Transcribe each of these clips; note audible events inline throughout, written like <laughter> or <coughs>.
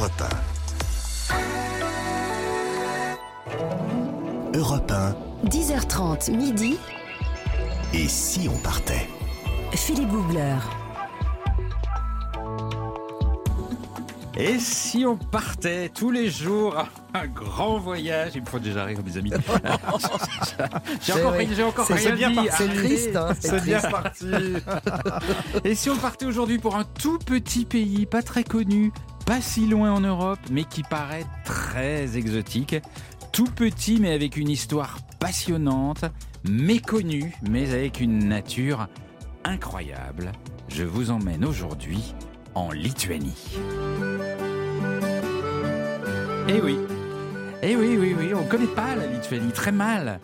Europe 1. Europe 1. 10h30 midi. Et si on partait? Philippe Googler. Et si on partait tous les jours? À un grand voyage Il me faut déjà rire, mes amis. <laughs> j'ai encore, j'ai encore rien c'est bien dit. parti. C'est triste, hein, c'est bien parti. Et si on partait aujourd'hui pour un tout petit pays, pas très connu, pas si loin en Europe, mais qui paraît très exotique, tout petit mais avec une histoire passionnante, méconnue mais avec une nature incroyable. Je vous emmène aujourd'hui en Lituanie. Eh oui, eh oui, oui, oui, on connaît pas la Lituanie, très mal.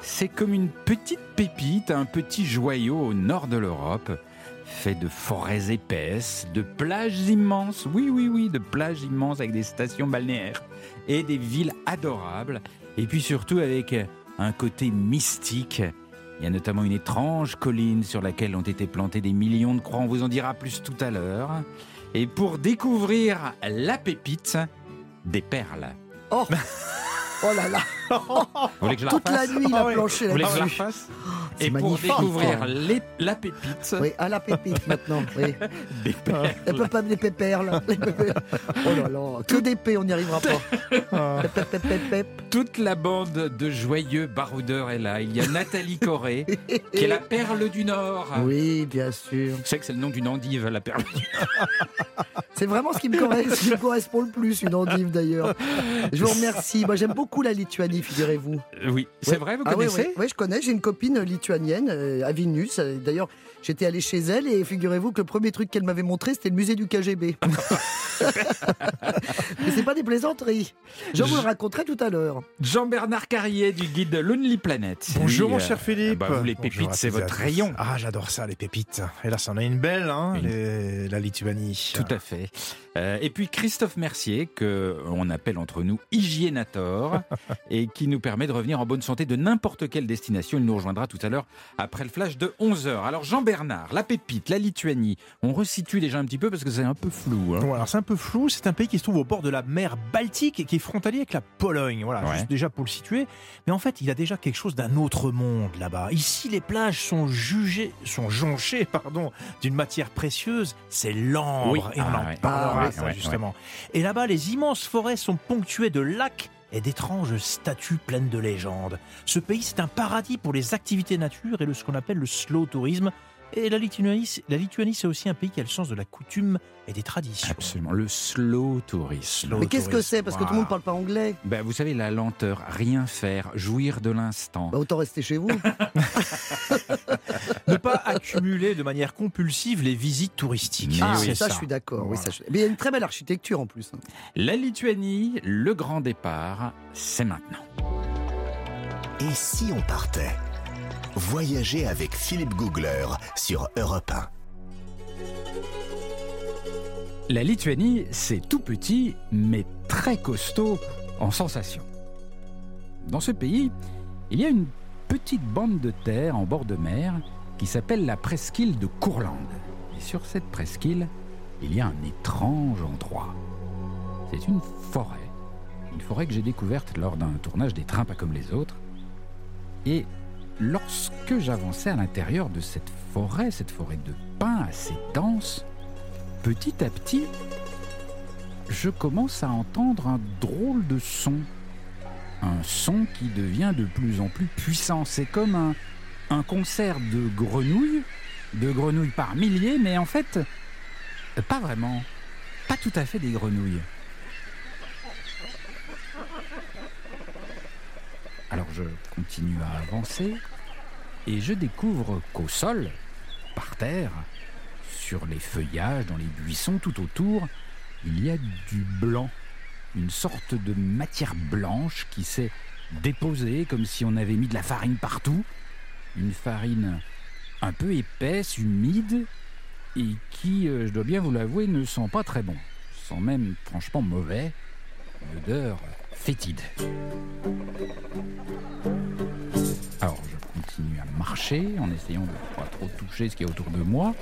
C'est comme une petite pépite, un petit joyau au nord de l'Europe, fait de forêts épaisses, de plages immenses, oui, oui, oui, de plages immenses avec des stations balnéaires et des villes adorables, et puis surtout avec un côté mystique. Il y a notamment une étrange colline sur laquelle ont été plantés des millions de croix, on vous en dira plus tout à l'heure. Et pour découvrir la pépite, des perles. Oh, <laughs> oh là là, Vous voulez que je la toute la refasse nuit, il a Ah planché Vous voulez que je la là-dessus. c'est Et pour découvrir les- la pépite, Oui, à la pépite <laughs> maintenant. Oui. des perles. Elle peut pas me les pépères là. <laughs> Oh là là, que d'épée, on n'y arrivera pas. <laughs> Pep, pep, pep, pep, pep. Toute la bande de joyeux baroudeurs est là. Il y a Nathalie Corée, qui est la perle du Nord. Oui, bien sûr. Je sais que c'est le nom d'une endive, la perle du Nord. C'est vraiment ce qui, me correspond, ce qui me correspond le plus, une endive d'ailleurs. Je vous remercie. Moi, j'aime beaucoup la Lituanie, figurez-vous. Oui, c'est Ouais. vrai, vous Ah connaissez oui, oui, je connais. J'ai une copine lituanienne euh, à Vilnius. Euh, D'ailleurs, j'étais allé chez elle et figurez-vous que le premier truc qu'elle m'avait montré, c'était le musée du KGB. <laughs> Mais c'est pas des plaisanteries. Je vous le raconterai tout à l'heure. Jean-Bernard Carrier du guide Lonely Planet. Bonjour mon euh, cher Philippe. bah, vous, les Bonjour pépites, c'est votre rayon. Ah, j'adore ça, les pépites. Et là, ça en a une belle, hein, Une. les- la Lituanie. Tout à fait. Euh, et puis Christophe Mercier, que on appelle entre nous Hygiénator, <laughs> et qui nous permet de revenir en bonne santé de n'importe quelle destination. Il nous rejoindra tout à l'heure après le flash de 11h. Alors Jean-Bernard, la pépite, la Lituanie, on resitue déjà un petit peu parce que c'est un peu flou. hein. Bon, alors c'est un peu flou, c'est un pays qui se trouve au bord de la mer Baltique et qui est frontalier avec la Pologne. Voilà, Ouais. juste déjà pour le situer. Mais en fait, il a déjà quelque chose d'un autre monde là-bas. Ici, les plages sont jugées, sont jonchées, pardon, d'une matière précieuse, c'est l'ambre. Oui. Et on Ah en ouais. parlera, Ah ouais, ça, ouais, justement. Et là-bas, les immenses forêts sont ponctuées de lacs et d'étranges statues pleines de légendes. Ce pays, c'est un paradis pour les activités nature et le, ce qu'on appelle le slow tourisme. Et la Lituanie, c'est- la Lituanie, c'est aussi un pays qui a le sens de la coutume et des traditions. Absolument, le slow tourisme. Slow Mais qu'est-ce que c'est? Parce que tout le monde parle pas anglais. Ben, vous savez, la lenteur, rien faire, jouir de l'instant. Bah, autant rester chez vous. <laughs> <laughs> Ne pas accumuler de manière compulsive les visites touristiques. Ah, oui, ça, je suis d'accord. Oui, Voilà. ça, je- Mais il y a une très belle architecture en plus. hein. La Lituanie, le grand départ, c'est maintenant. Et si on partait? Voyager avec Philippe Googler sur Europe 1. La Lituanie, c'est tout petit, mais très costaud en sensation. Dans ce pays, il y a une petite bande de terre en bord de mer qui s'appelle la presqu'île de Courland. Et sur cette presqu'île, il y a un étrange endroit. C'est une forêt. Une forêt que j'ai découverte lors d'un tournage des trains pas comme les autres. Et lorsque j'avançais à l'intérieur de cette forêt, cette forêt de pins assez dense, petit à petit, je commence à entendre un drôle de son. Un son qui devient de plus en plus puissant. C'est comme un, concert de grenouilles, de grenouilles par milliers, mais en fait, pas vraiment. Pas tout à fait des grenouilles. Alors je continue à avancer et je découvre qu'au sol, par terre, sur les feuillages, dans les buissons tout autour, il y a du blanc, une sorte de matière blanche qui s'est déposée comme si on avait mis de la farine partout, une farine un peu épaisse, humide, et qui, euh, je dois bien vous l'avouer, ne sent pas très bon. Sent même franchement mauvais, une odeur fétide. Alors je continue à marcher en essayant de ne pas trop toucher ce qui est autour de moi,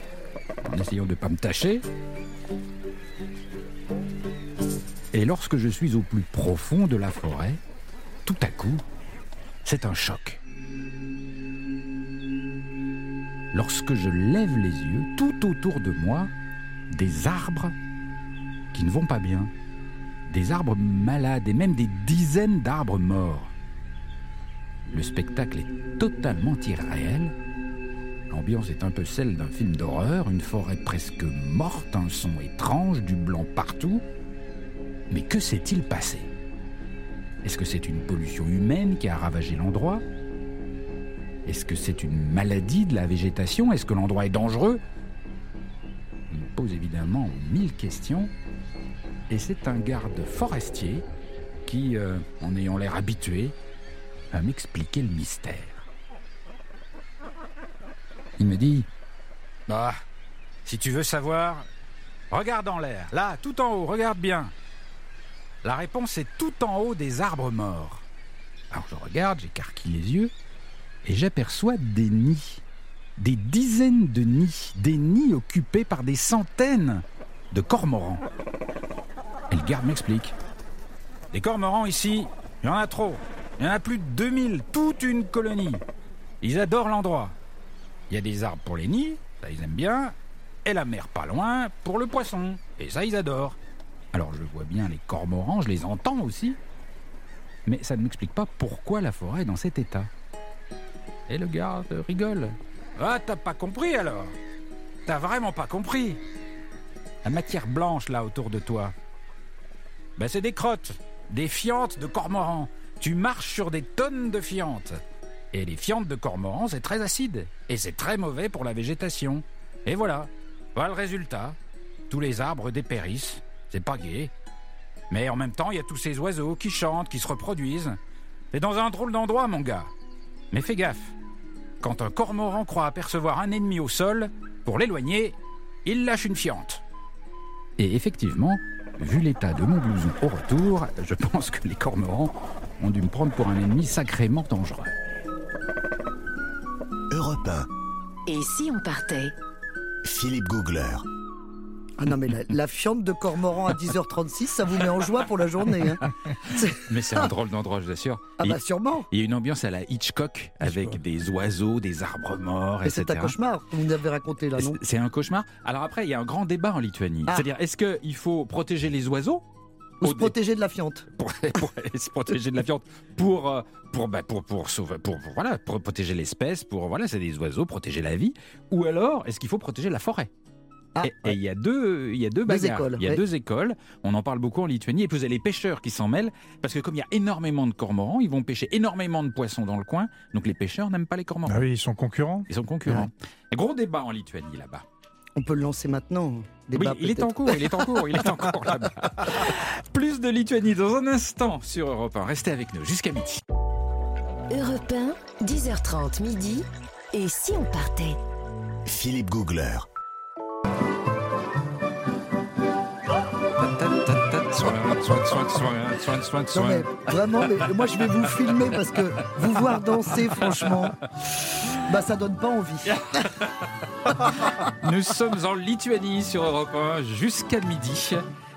en essayant de ne pas me tâcher. Et lorsque je suis au plus profond de la forêt, tout à coup, c'est un choc. Lorsque je lève les yeux, tout autour de moi, des arbres qui ne vont pas bien, des arbres malades et même des dizaines d'arbres morts. Le spectacle est totalement irréel. L'ambiance est un peu celle d'un film d'horreur, une forêt presque morte, un son étrange, du blanc partout. Mais que s'est-il passé? Est-ce que c'est une pollution humaine qui a ravagé l'endroit? Est-ce que c'est une maladie de la végétation? Est-ce que l'endroit est dangereux? Il pose évidemment mille questions. Et c'est un garde forestier qui, euh, en ayant l'air habitué, va m'expliquer le mystère. Il me dit Bah, si tu veux savoir, regarde en l'air, là, tout en haut, regarde bien. La réponse est tout en haut des arbres morts. Alors je regarde, j'écarquille les yeux, et j'aperçois des nids. Des dizaines de nids, des nids occupés par des centaines de cormorans. Garde m'explique. Des cormorans ici, il y en a trop. Il y en a plus de 2000, toute une colonie. Ils adorent l'endroit. Il y a des arbres pour les nids, ça ils aiment bien, et la mer pas loin pour le poisson, et ça ils adorent. Alors je vois bien les cormorans, je les entends aussi, mais ça ne m'explique pas pourquoi la forêt est dans cet état. Et le garde rigole. Ah, t'as pas compris alors? T'as vraiment pas compris? La matière blanche là autour de toi, ben c'est des crottes, des fientes de cormorans. Tu marches sur des tonnes de fientes. Et les fientes de cormorans, c'est très acide. Et c'est très mauvais pour la végétation. Et voilà. Voilà le résultat. Tous les arbres dépérissent. C'est pas gai. Mais en même temps, il y a tous ces oiseaux qui chantent, qui se reproduisent. T'es dans un drôle d'endroit, mon gars. Mais fais gaffe. Quand un cormoran croit apercevoir un ennemi au sol, pour l'éloigner, il lâche une fiente. Et effectivement, vu l'état de mon blouson au retour, je pense que les cormorans ont dû me prendre pour un ennemi sacrément dangereux. Europe 1, Et si on partait? Philippe Googler. Ah non, mais la, la fiente de cormoran à 10h36, ça vous met en joie pour la journée. hein. Mais c'est un drôle d'endroit, je vous assure. Ah Il- bah sûrement. Il y a une ambiance à la Hitchcock, avec des oiseaux, des arbres morts, Et etc. c'est un cauchemar vous nous avez raconté là, non? C'est- un cauchemar. Alors après, il y a un grand débat en Lituanie. Ah. C'est-à-dire, est-ce qu'il faut protéger les oiseaux Ou se protéger de la fiente <laughs> pour, pour se protéger de la fiente, pour euh, pour bah, pour pour sauver, pour, pour- voilà, pour protéger l'espèce, pour voilà, c'est des oiseaux, protéger la vie. Ou alors, est-ce qu'il faut protéger la forêt? Ah, Et et il y a deux, il y a deux Deux bagarres. écoles, il y a ouais. deux écoles. On en parle beaucoup en Lituanie. Et puis vous avez les pêcheurs qui s'en mêlent parce que comme il y a énormément de cormorans, ils vont pêcher énormément de poissons dans le coin. Donc les pêcheurs n'aiment pas les cormorans. Ah oui, ils sont concurrents. Ils sont concurrents. Gros débat en Lituanie là-bas. On peut le lancer maintenant. Oui, Débat, il est en cours, il est en cours, il est en cours là-bas. <laughs> Plus de Lituanie dans un instant sur Europe 1. Restez avec nous jusqu'à midi. Europe 1, 10h30 midi. Et si on partait? Philippe Googler. Non mais vraiment, mais moi je vais vous filmer parce que vous voir danser, franchement, bah ça donne pas envie. <laughs> Nous sommes en Lituanie sur Europe 1 jusqu'à midi.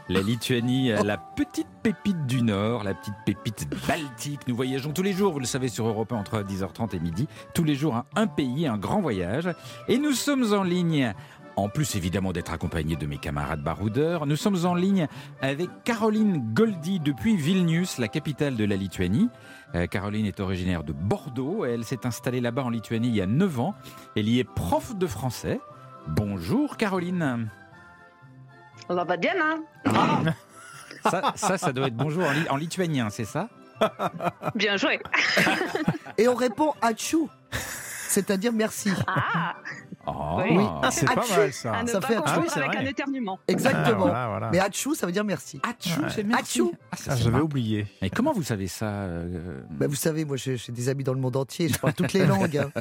La Lituanie, la petite pépite du Nord, la petite pépite baltique. Nous voyageons tous les jours, vous le savez, sur Europe 1 entre 10h30 et midi. Tous les jours, un, un pays, un grand voyage. Et nous sommes en ligne. En plus, évidemment, d'être accompagné de mes camarades baroudeurs, nous sommes en ligne avec Caroline Goldi depuis Vilnius, la capitale de la Lituanie. Euh, Caroline est originaire de Bordeaux. Elle s'est installée là-bas en Lituanie il y a 9 ans. Elle y est prof de français. Bonjour Caroline. Ça, ça, ça doit être bonjour en, li- en lituanien, c'est ça? Bien joué. Et on répond Achou, c'est-à-dire merci. Ah, Oh. Oui. C'est pas mal ça. à ne Ça pas fait Achou, c'est avec vrai. un éternuement. Exactement. voilà, voilà. Mais Achou, ça veut dire merci. Achou, Ouais. c'est merci. Achou. Ah, Ah, J'avais oublié. Mais comment vous savez ça euh, Bah, vous savez, moi j'ai des amis dans le monde entier, je parle toutes les <laughs> langues. hein.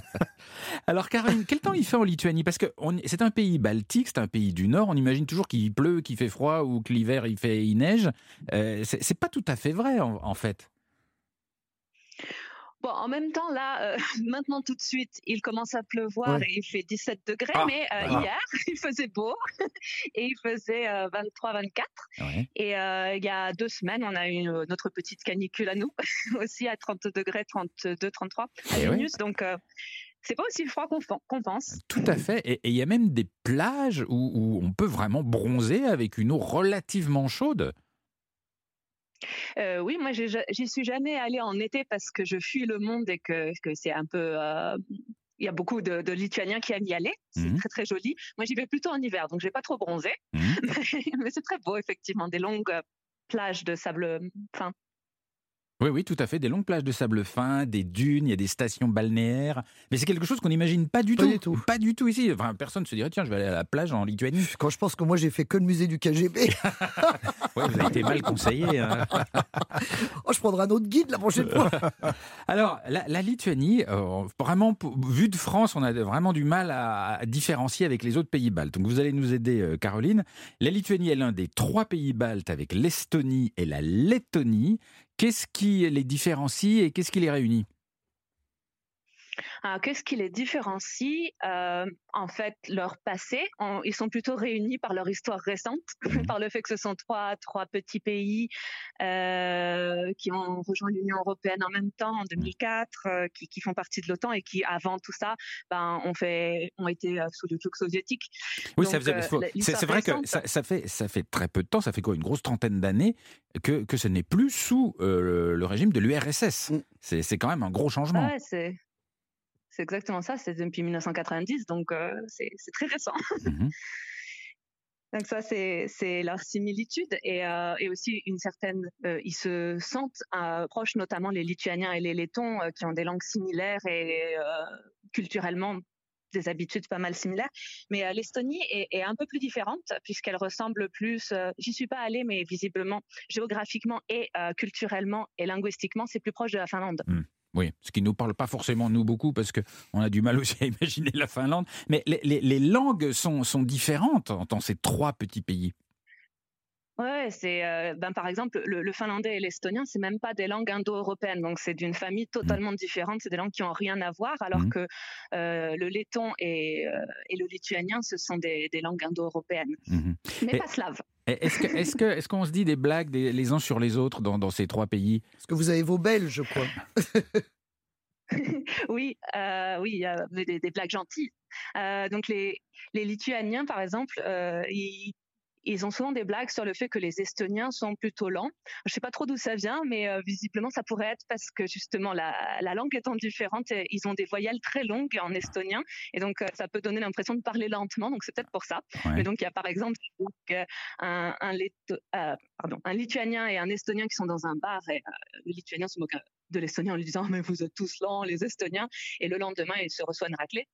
Alors Caroline, quel temps il fait en Lituanie? Parce que c'est un pays baltique, c'est un pays du Nord. On imagine toujours qu'il pleut, qu'il fait froid ou que l'hiver il fait il neige. Euh, c'est c'est pas tout à fait vrai en, en fait. Bon, en même temps, là, euh, <laughs> maintenant tout de suite, il commence à pleuvoir Ouais. et il fait 17 degrés, Ah, mais euh, ah. hier, <laughs> il faisait beau <laughs> et il faisait 23-24. Ouais. Et euh, il y a deux semaines, on a eu euh, notre petite canicule à nous, aussi à 30 degrés, 32, 33 à Eh ouais. Vilnius. Donc, euh, c'est pas aussi froid qu'on pense. Tout à fait. Et et il y a même des plages où, où on peut vraiment bronzer avec une eau relativement chaude. Euh, oui, moi, j'ai j'y suis jamais allée en été parce que je fuis le monde et que, que c'est un peu. euh, il y a beaucoup de, de Lituaniens qui aiment y aller. C'est Mhm. très, très joli. Moi, j'y vais plutôt en hiver, donc je vais pas trop bronzer. Mhm. <laughs> Mais c'est très beau, effectivement. Des longues euh, plages de sable fin. Oui, oui, tout à fait. Des longues plages de sable fin, des dunes, il y a des stations balnéaires. Mais c'est quelque chose qu'on n'imagine pas du Pas tout. du tout. Pas du tout ici. Enfin, personne ne se dirait, tiens, je vais aller à la plage en Lituanie. Quand je pense que moi j'ai fait que le musée du KGB, <laughs> <laughs> Ouais, vous avez été mal conseillé. hein. <laughs> oh, je prendrai un autre guide la prochaine fois. Alors, la, la Lituanie, euh, vraiment, pour- vu de France, on a vraiment du mal à, à différencier avec les autres pays baltes. Donc, vous allez nous aider, euh, Caroline. La Lituanie est l'un des trois pays baltes avec l'Estonie et la Lettonie. Qu'est-ce qui les différencie et qu'est-ce qui les réunit? Qu'est-ce qui les différencie? Euh, En fait, leur passé, on- ils sont plutôt réunis par leur histoire récente, <laughs> par le fait que ce sont trois, trois petits pays euh, qui ont rejoint l'Union européenne en même temps en 2004, euh, qui, qui font partie de l'OTAN et qui, avant tout ça, ben, ont, fait, ont été euh, sous le joug soviétique. Oui, euh, c'est vrai que ça, ça fait, ça fait très peu de temps, ça fait quoi, une grosse trentaine d'années, que, que ce n'est plus sous euh, le, régime de l'URSS. Mm. C'est c'est quand même un gros changement. Ouais, c'est. C'est exactement ça, c'est depuis 1990, donc euh, c'est très récent. <laughs> Mhm. Donc ça, c'est leur similitude et, euh, et aussi une certaine, euh, ils se sentent proches, notamment les Lituaniens et les Lettons, qui ont des langues similaires et culturellement des habitudes pas mal similaires. Mais l'Estonie est, est un peu plus différente puisqu'elle ressemble plus. euh, J'y suis pas allée, mais visiblement, géographiquement et euh, culturellement et linguistiquement, c'est plus proche de la Finlande. Oui, ce qui ne nous parle pas forcément nous beaucoup parce qu'on a du mal aussi à imaginer la Finlande. Mais les, langues sont, sont différentes dans ces trois petits pays. Ouais, c'est euh, ben par exemple le, le finlandais et l'estonien, c'est même pas des langues indo-européennes, donc c'est d'une famille totalement différente. C'est des langues qui ont rien à voir, alors Mhm. que euh, le letton et, euh, et le lituanien, ce sont des, des langues indo-européennes, Mhm. mais Et- pas slaves. Est-ce que- est-ce que- est-ce qu'on se dit des blagues des- les uns sur les autres dans, dans ces trois pays? Parce que vous avez vos Belges, je crois. <laughs> oui, euh, oui, des, des blagues gentilles. Euh, donc les, les Lituaniens, par exemple, euh, ils, ils ont souvent des blagues sur le fait que les Estoniens sont plutôt lents. Je sais pas trop d'où ça vient, mais euh, visiblement ça pourrait être parce que justement la, la langue étant différente, euh, ils ont des voyelles très longues en estonien, et donc euh, ça peut donner l'impression de parler lentement. Donc c'est peut-être pour ça. Ouais. Mais donc il y a par exemple un, un, Letto- pardon, un Lituanien et un Estonien qui sont dans un bar, et le Lituanien se moque de l'Estonien en lui disant mais vous êtes tous lents les Estoniens, et le lendemain il se reçoit une raclée.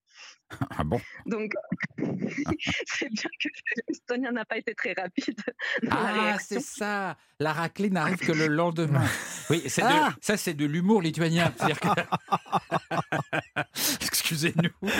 <laughs> Ah bon? Donc, <laughs> c'est bien que l'Estonien n'a pas été très rapide dans Ah, c'est ça La raclée n'arrive que le lendemain. <laughs> Oui, c'est de- Ah ça c'est de l'humour lituanien. Que- Excusez-nous.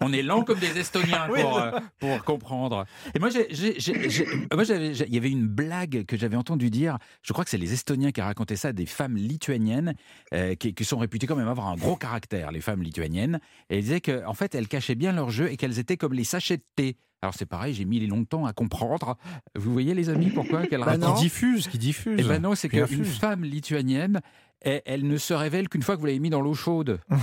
On est lent comme des Estoniens pour, euh, pour comprendre. Et moi, j'ai- j'ai- j'ai- j'ai- moi, j'avais- j'ai- il y avait une blague que j'avais entendu dire. Je crois que c'est les Estoniens qui racontaient ça, des femmes lituaniennes euh, qui, qui sont réputées quand même avoir un gros caractère, les femmes lituaniennes. Et elles disaient qu'en en fait, elles cachaient bien leur jeu et qu'elles étaient comme les sachets de thé. Alors c'est pareil, j'ai mis longtemps à comprendre. Vous voyez les amis pourquoi qu'elles Bah. Qui diffuse, qui diffuse. eh ben non, c'est qu'une femme lituanienne, elle, elle ne se révèle qu'une fois que vous l'avez mis dans l'eau chaude. <laughs>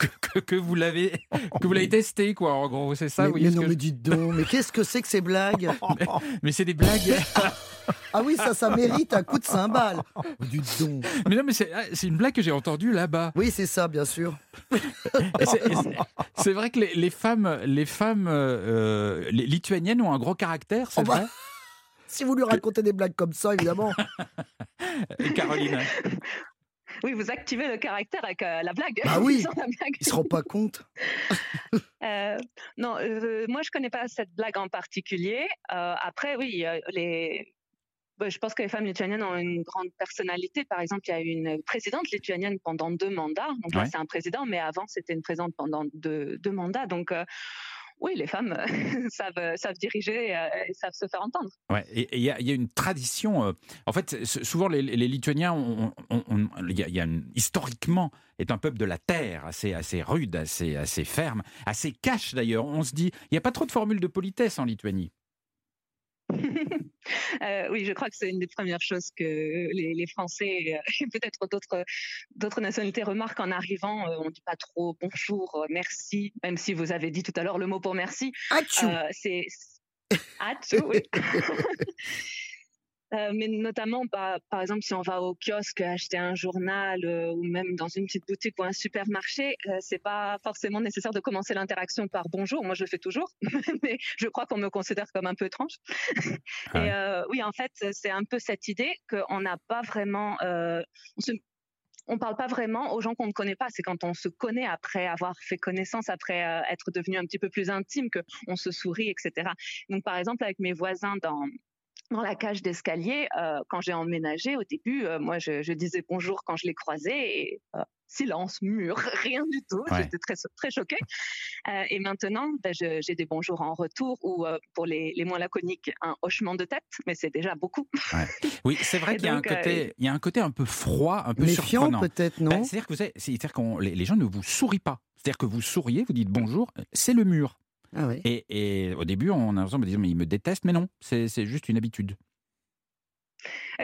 que, que- que vous l'avez que vous l'avez testé quoi en gros c'est ça mais, voyez mais non, que mais dites donc, mais qu'est-ce que c'est que ces blagues <laughs> mais c'est des blagues <laughs> Ah oui, ça, ça mérite un coup de cymbale. <laughs> Du don. mais non mais c'est ah, c'est une blague que j'ai entendue là-bas Oui, c'est ça, bien sûr. C'est- vrai que les, les femmes les femmes euh, les lituaniennes ont un gros caractère c'est Oh bah. vrai Si vous lui racontez des blagues comme ça, évidemment. Caroline Oui, vous activez le caractère avec euh, la blague. Ah <laughs> oui. La blague. Il se rend pas compte. <laughs> Euh, non, euh, moi je connais pas cette blague en particulier. Euh, après, oui, les. ouais, Je pense que les femmes lituaniennes ont une grande personnalité. Par exemple, il y a eu une présidente lituanienne pendant deux mandats. Donc là, c'est un président, mais avant, c'était une présidente pendant deux, deux mandats. Donc, euh, oui, les femmes euh, <laughs> savent, savent diriger euh, et savent se faire entendre. Ouais, et il y, a une tradition. euh, en fait, souvent les, les Lituaniens, il y a, il y a une- historiquement, est un peuple de la terre, assez, assez rude, assez, assez ferme, assez cash d'ailleurs. On se dit, il n'y a pas trop de formules de politesse en Lituanie. <laughs> Euh, oui, je crois que c'est une des premières choses que les, les Français euh, et peut-être d'autres d'autres nationalités remarquent en arrivant. Euh, on dit pas trop bonjour, merci, même si vous avez dit tout à l'heure le mot pour merci. Euh, c'est oui. <laughs> Euh, mais notamment, bah, par exemple, si on va au kiosque acheter un journal euh, ou même dans une petite boutique ou un supermarché, euh, c'est pas forcément nécessaire de commencer l'interaction par bonjour. Moi, je le fais toujours, <laughs> mais je crois qu'on me considère comme un peu étrange. Ah. Et euh, oui, en fait, c'est un peu cette idée qu'on n'a pas vraiment, on se on parle pas vraiment aux gens qu'on ne connaît pas. C'est quand on se connaît après avoir fait connaissance, après euh, être devenu un petit peu plus intime, que on se sourit, etc. Donc, par exemple, avec mes voisins dans dans la cage d'escalier, euh, quand j'ai emménagé au début, euh, moi je, je disais bonjour quand je les croisais et euh, silence, mur, <laughs> rien du tout. Ouais. J'étais très très choquée. Euh, et maintenant, ben, je- j'ai des bonjours en retour ou euh, pour les, les moins laconiques, un hochement de tête, mais c'est déjà beaucoup. Oui, c'est vrai <laughs> qu'il y a un donc, euh, côté, il y a un côté un peu froid, un peu Méfiant surprenant. peut-être, Ben, non? C'est-à-dire que vous avez- c'est-à-dire qu'on- les, les gens ne vous sourient pas. C'est-à-dire que vous souriez, vous dites bonjour, c'est le mur. Ah. Et, et au début, on a l'impression de dire, mais il me déteste, mais non, c'est juste une habitude.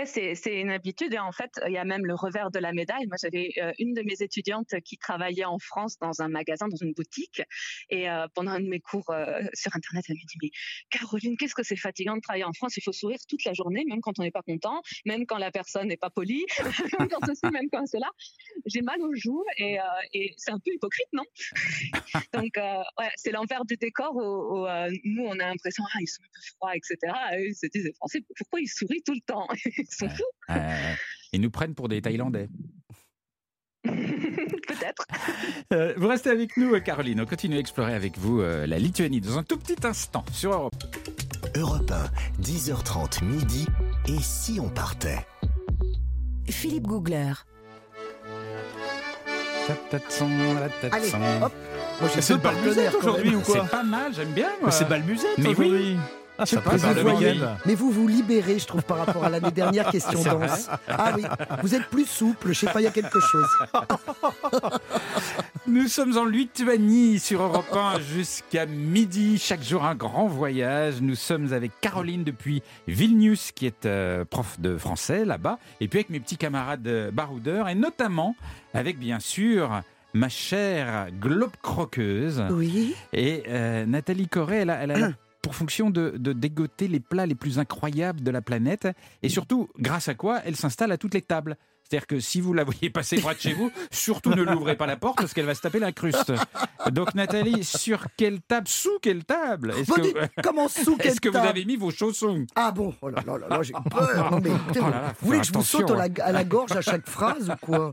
C'est une habitude et en fait, il y a même le revers de la médaille. Moi, j'avais euh, une de mes étudiantes qui travaillait en France dans un magasin, dans une boutique. Et euh, pendant un de mes cours euh, sur Internet, elle me dit, mais Caroline, qu'est-ce que c'est fatigant de travailler en France? Il faut sourire toute la journée, même quand on n'est pas content, même quand la personne n'est pas polie, <laughs> même quand ceci, même quand cela. J'ai mal aux joues et, c'est un peu hypocrite, non? Donc, ouais, c'est l'envers du décor où, nous, on a l'impression, ah, ils sont un peu froids, etc. Et eux, ils se disent, Français, pourquoi ils sourient tout le temps? Fous Euh, ils nous prennent pour des Thaïlandais. <laughs> Peut-être. <laughs> Euh, vous restez avec nous, euh, Caroline. On continue à explorer avec vous euh, la Lituanie dans un tout petit instant sur Europe. Europe 1, 10h30 midi. Et si on partait? Philippe Googler. Allez, hop Moi j'ai C'est le bal partenaires musette quand aujourd'hui ou quoi C'est pas mal, j'aime bien. moi. Mais c'est Balmusette Mais oui. Aujourd'hui. Ah, par le mal, voyez. Mais vous vous libérez, je trouve, par rapport à l'année dernière, <laughs> question danse. Ah oui, vous êtes plus souple, je sais pas, il y a quelque chose. <laughs> Nous sommes en Lituanie sur Europe 1 jusqu'à midi. Chaque jour, un grand voyage. Nous sommes avec Caroline depuis Vilnius, qui est euh, prof de français là-bas, et puis avec mes petits camarades euh, baroudeurs, et notamment avec, bien sûr, ma chère globe croqueuse. Oui. Et euh, Nathalie elle a, elle a <clears throat> pour fonction de, de dégoter les plats les plus incroyables de la planète. Et surtout, grâce à quoi elle s'installe à toutes les tables. C'est-à-dire que si vous la voyez passer près de chez vous, surtout ne l'ouvrez pas la porte parce qu'elle va se taper l'incruste. Donc Nathalie, sur quelle table Sous quelle table Est-ce Bon, que, dites, <laughs> comment sous quelle est-ce que vous avez mis vos chaussons? Ah bon? Oh là là là là, j'ai <laughs> peur Non mais écoutez, Oh là là, faut vous voulez que je vous saute à la, la gorge à chaque phrase ou quoi?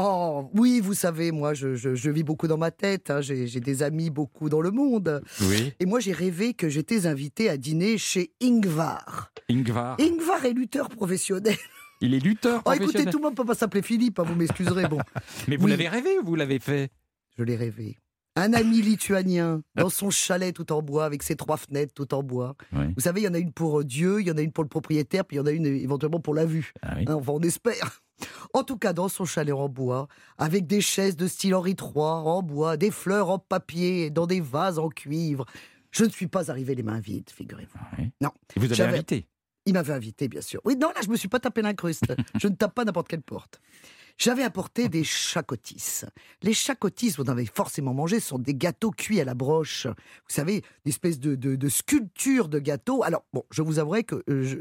Oh oui, vous savez, moi je, je- je vis beaucoup dans ma tête, hein, j'ai des amis beaucoup dans le monde. Oui, Et moi j'ai rêvé que j'étais invité à dîner chez Ingvar. Ingvar. Ingvar est lutteur professionnel. Il est lutteur Oh écoutez, tout le monde peut pas s'appeler Philippe, hein, vous m'excuserez. Bon, <laughs> Mais vous Oui. l'avez rêvé ou vous l'avez fait je l'ai rêvé. Un ami lituanien dans son chalet tout en bois, avec ses trois fenêtres tout en bois. Oui. Vous savez, il y en a une pour euh, Dieu, il y en a une pour le propriétaire, puis il y en a une éventuellement pour la vue. Ah oui. Hein, enfin, on espère. <laughs> En tout cas, dans son chalet en bois, avec des chaises de style Henri III en bois, des fleurs en papier, dans des vases en cuivre. Je ne suis pas arrivé les mains vides, figurez-vous. Oui. Non. Et vous avez invité Il m'avait invité, bien sûr. Oui, non, là, je me suis pas tapé l'incruste. je ne tape pas n'importe quelle porte. J'avais apporté des chacotis. Les chacotis, vous en avez forcément mangé, ce sont des gâteaux cuits à la broche. Vous savez, une espèce de, de, de sculpture de gâteaux. Alors, bon, je vous avouerai que euh, je,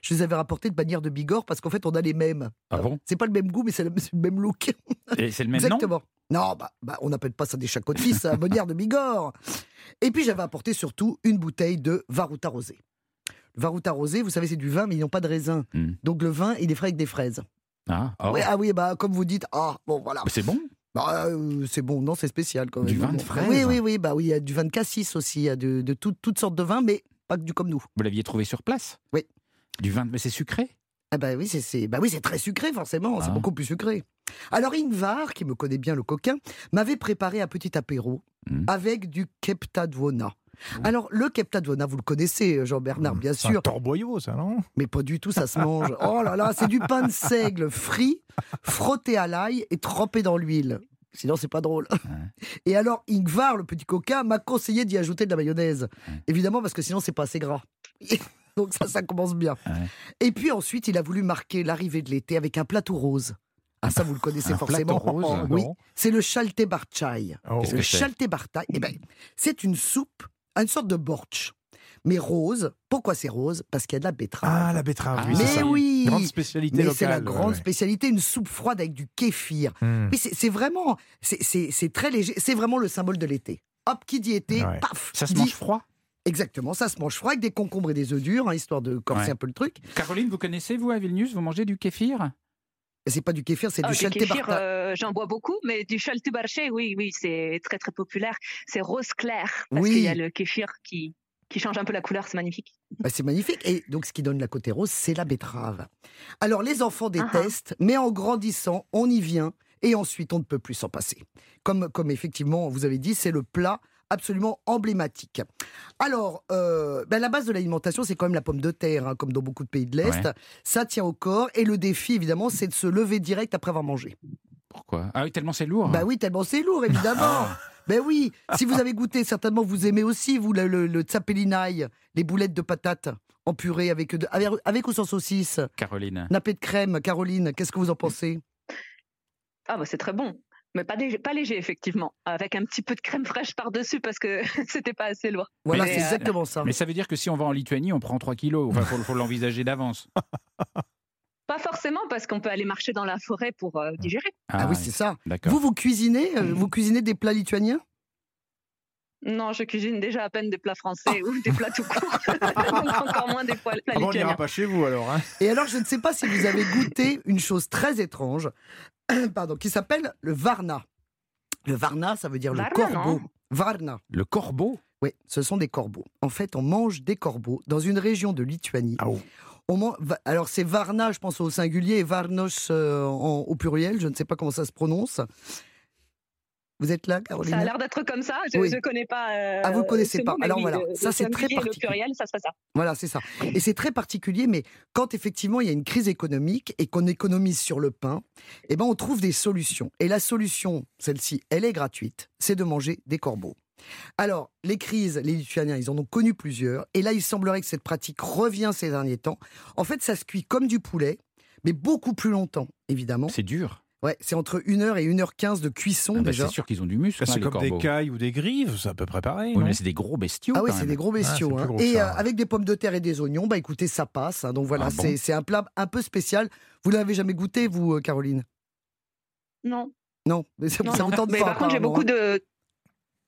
je les avais rapportés de manière de Bigorre parce qu'en fait, on a les mêmes. Ah bon? C'est pas le même goût, mais c'est le, même look. Et c'est le même nom? Exactement. Non, bah, bah, on n'appelle pas ça des chacotis, c'est un bonnière <laughs> de Bigorre. Et puis j'avais apporté surtout une bouteille de Varouta rosé. Le Varouta rosé, vous savez, c'est du vin, mais ils n'ont pas de raisin. Hmm. Donc le vin, il est frais avec des fraises. Ah, oh. Oui, ah oui, bah comme vous dites, ah bon voilà. Mais c'est bon Bah, euh, c'est bon, non, c'est spécial quand même. Du vin de Bon. fraise Oui, oui, oui, bah oui, il y a du vin de cassis aussi, il y a de, de tout- toutes sortes de vins, mais pas que du comme nous. Vous l'aviez trouvé sur place? Oui. Du vin, mais c'est sucré? Ah bah oui, c'est c'est- bah oui, c'est très sucré forcément, c'est Ah. beaucoup plus sucré. Alors Ingvar, qui me connaît bien le coquin, m'avait préparé un petit apéro Mm. avec du Keptadvona. Alors le Keptadvona, vous le connaissez, Jean-Bernard, bien C'est un sûr, torboyau, ça, non? Mais pas du tout, ça se mange. <laughs> Oh là là, c'est du pain de seigle frit, frotté à l'ail et trempé dans l'huile. Sinon, c'est pas drôle. Et alors, Ingvar, le petit coquin, m'a conseillé d'y ajouter de la mayonnaise. Évidemment, parce que sinon, c'est pas assez gras. <laughs> Donc ça, ça commence bien. Ouais. Et puis ensuite, il a voulu marquer l'arrivée de l'été avec un plateau rose. Ah, ça, vous le connaissez <laughs> Un forcément. rose Oui, c'est le chalte barchai. Oh. Le c'est? Chalte barchai, eh ben, c'est une soupe, une sorte de bortsch, mais rose. Pourquoi c'est rose? Parce qu'il y a de la betterave. Ah, la betterave, Ah, oui, c'est mais ça. oui Grande spécialité Mais locale. c'est la grande ouais. spécialité, une soupe froide avec du kéfir. Hmm. Mais c'est vraiment, c'est- très léger, c'est vraiment le symbole de l'été. Hop, qui dit été, Ouais. paf Ça se dit- mange froid? Exactement, ça se mange froid avec des concombres et des œufs durs, hein, histoire de corser Ouais. un peu le truc. Caroline, vous connaissez, vous, à Vilnius, vous mangez du kéfir? C'est pas du kéfir, c'est Ah, du du chalte kéfir, barta. euh, j'en bois beaucoup, mais du chaltubarché, oui, oui, c'est très très populaire. C'est rose clair parce Oui. qu'il y a le kéfir qui qui change un peu la couleur, c'est magnifique. Bah, c'est magnifique. Et donc, ce qui donne la côté rose, c'est la betterave. Alors, les enfants détestent, mais en grandissant, on y vient. Et ensuite, on ne peut plus s'en passer. Comme, comme effectivement, vous avez dit, c'est le plat absolument emblématique. Alors, euh, ben, la base de l'alimentation, c'est quand même la pomme de terre, hein, comme dans beaucoup de pays de l'Est. Ouais. Ça tient au corps. Et le défi, évidemment, c'est de se lever direct après avoir mangé. Pourquoi? Ah oui, tellement c'est lourd. Bah oui, tellement c'est lourd, évidemment. Ah. Ben oui, si vous avez goûté, certainement vous aimez aussi, vous, le, le, les boulettes de patates en purée avec, avec, avec ou sans saucisse, Caroline. nappé de crème. Caroline, qu'est-ce que vous en pensez? Ah bah c'est très bon. Mais pas léger, pas léger, effectivement. Avec un petit peu de crème fraîche par-dessus parce que <laughs> c'était pas assez lourd. Voilà, c'est euh, exactement ça. Mais ça veut dire que si on va en Lituanie, on prend 3 kilos. Enfin, faut, faut l'envisager d'avance. <laughs> Pas forcément parce qu'on peut aller marcher dans la forêt pour euh, digérer. Ah, oui, c'est ça. D'accord. Vous, vous cuisinez, euh, vous cuisinez des plats lituaniens? Non, je cuisine déjà à peine des plats français ou des plats tout court. <laughs> Donc encore moins des plats Ah bon, on n'ira pas chez vous alors. Hein? Et alors, je ne sais pas si vous avez goûté une chose très étrange, <coughs> pardon, qui s'appelle le varna. Le varna, ça veut dire Varna, le corbeau. Varna. Le corbeau Oui, ce sont des corbeaux. En fait, on mange des corbeaux dans une région de Lituanie. Ah, oh. On man- va- Alors, c'est Varna, je pense au singulier, et Varnos euh, en- au pluriel. Je ne sais pas comment ça se prononce. Vous êtes là, Caroline Ça a l'air d'être comme ça. Je Oui. ne connais pas. euh, Ah, vous le connaissez ce pas. mot, Alors oui, voilà, le- ça, c'est très Le particulier. pluriel, ça se fait ça. Voilà, c'est ça. Et c'est très particulier, mais quand effectivement il y a une crise économique et qu'on économise sur le pain, eh ben on trouve des solutions. Et la solution, celle-ci, elle est gratuite, c'est de manger des corbeaux. Alors, les crises, les Lituaniens, ils en ont connu plusieurs. Et là, il semblerait que cette pratique revient ces derniers temps. En fait, ça se cuit comme du poulet, mais beaucoup plus longtemps, évidemment. C'est dur. Ouais, c'est entre 1h et 1h15 de cuisson Ah bah, déjà. c'est sûr qu'ils ont du muscle. hein, C'est les comme corbeaux. des cailles ou des grives, c'est à peu près pareil. Oui, mais c'est des gros bestiaux. Ah oui, c'est des gros bestiaux. c'est plus hein. gros Et ça, euh, ouais. avec des pommes de terre et des oignons, bah écoutez, ça passe. hein. Donc voilà, Ah bon c'est un plat un peu spécial. Vous l'avez jamais goûté, vous, euh, Caroline? Non. Non, mais ça, non, ça non. vous tente Mais pas. par contre, j'ai beaucoup hein. de.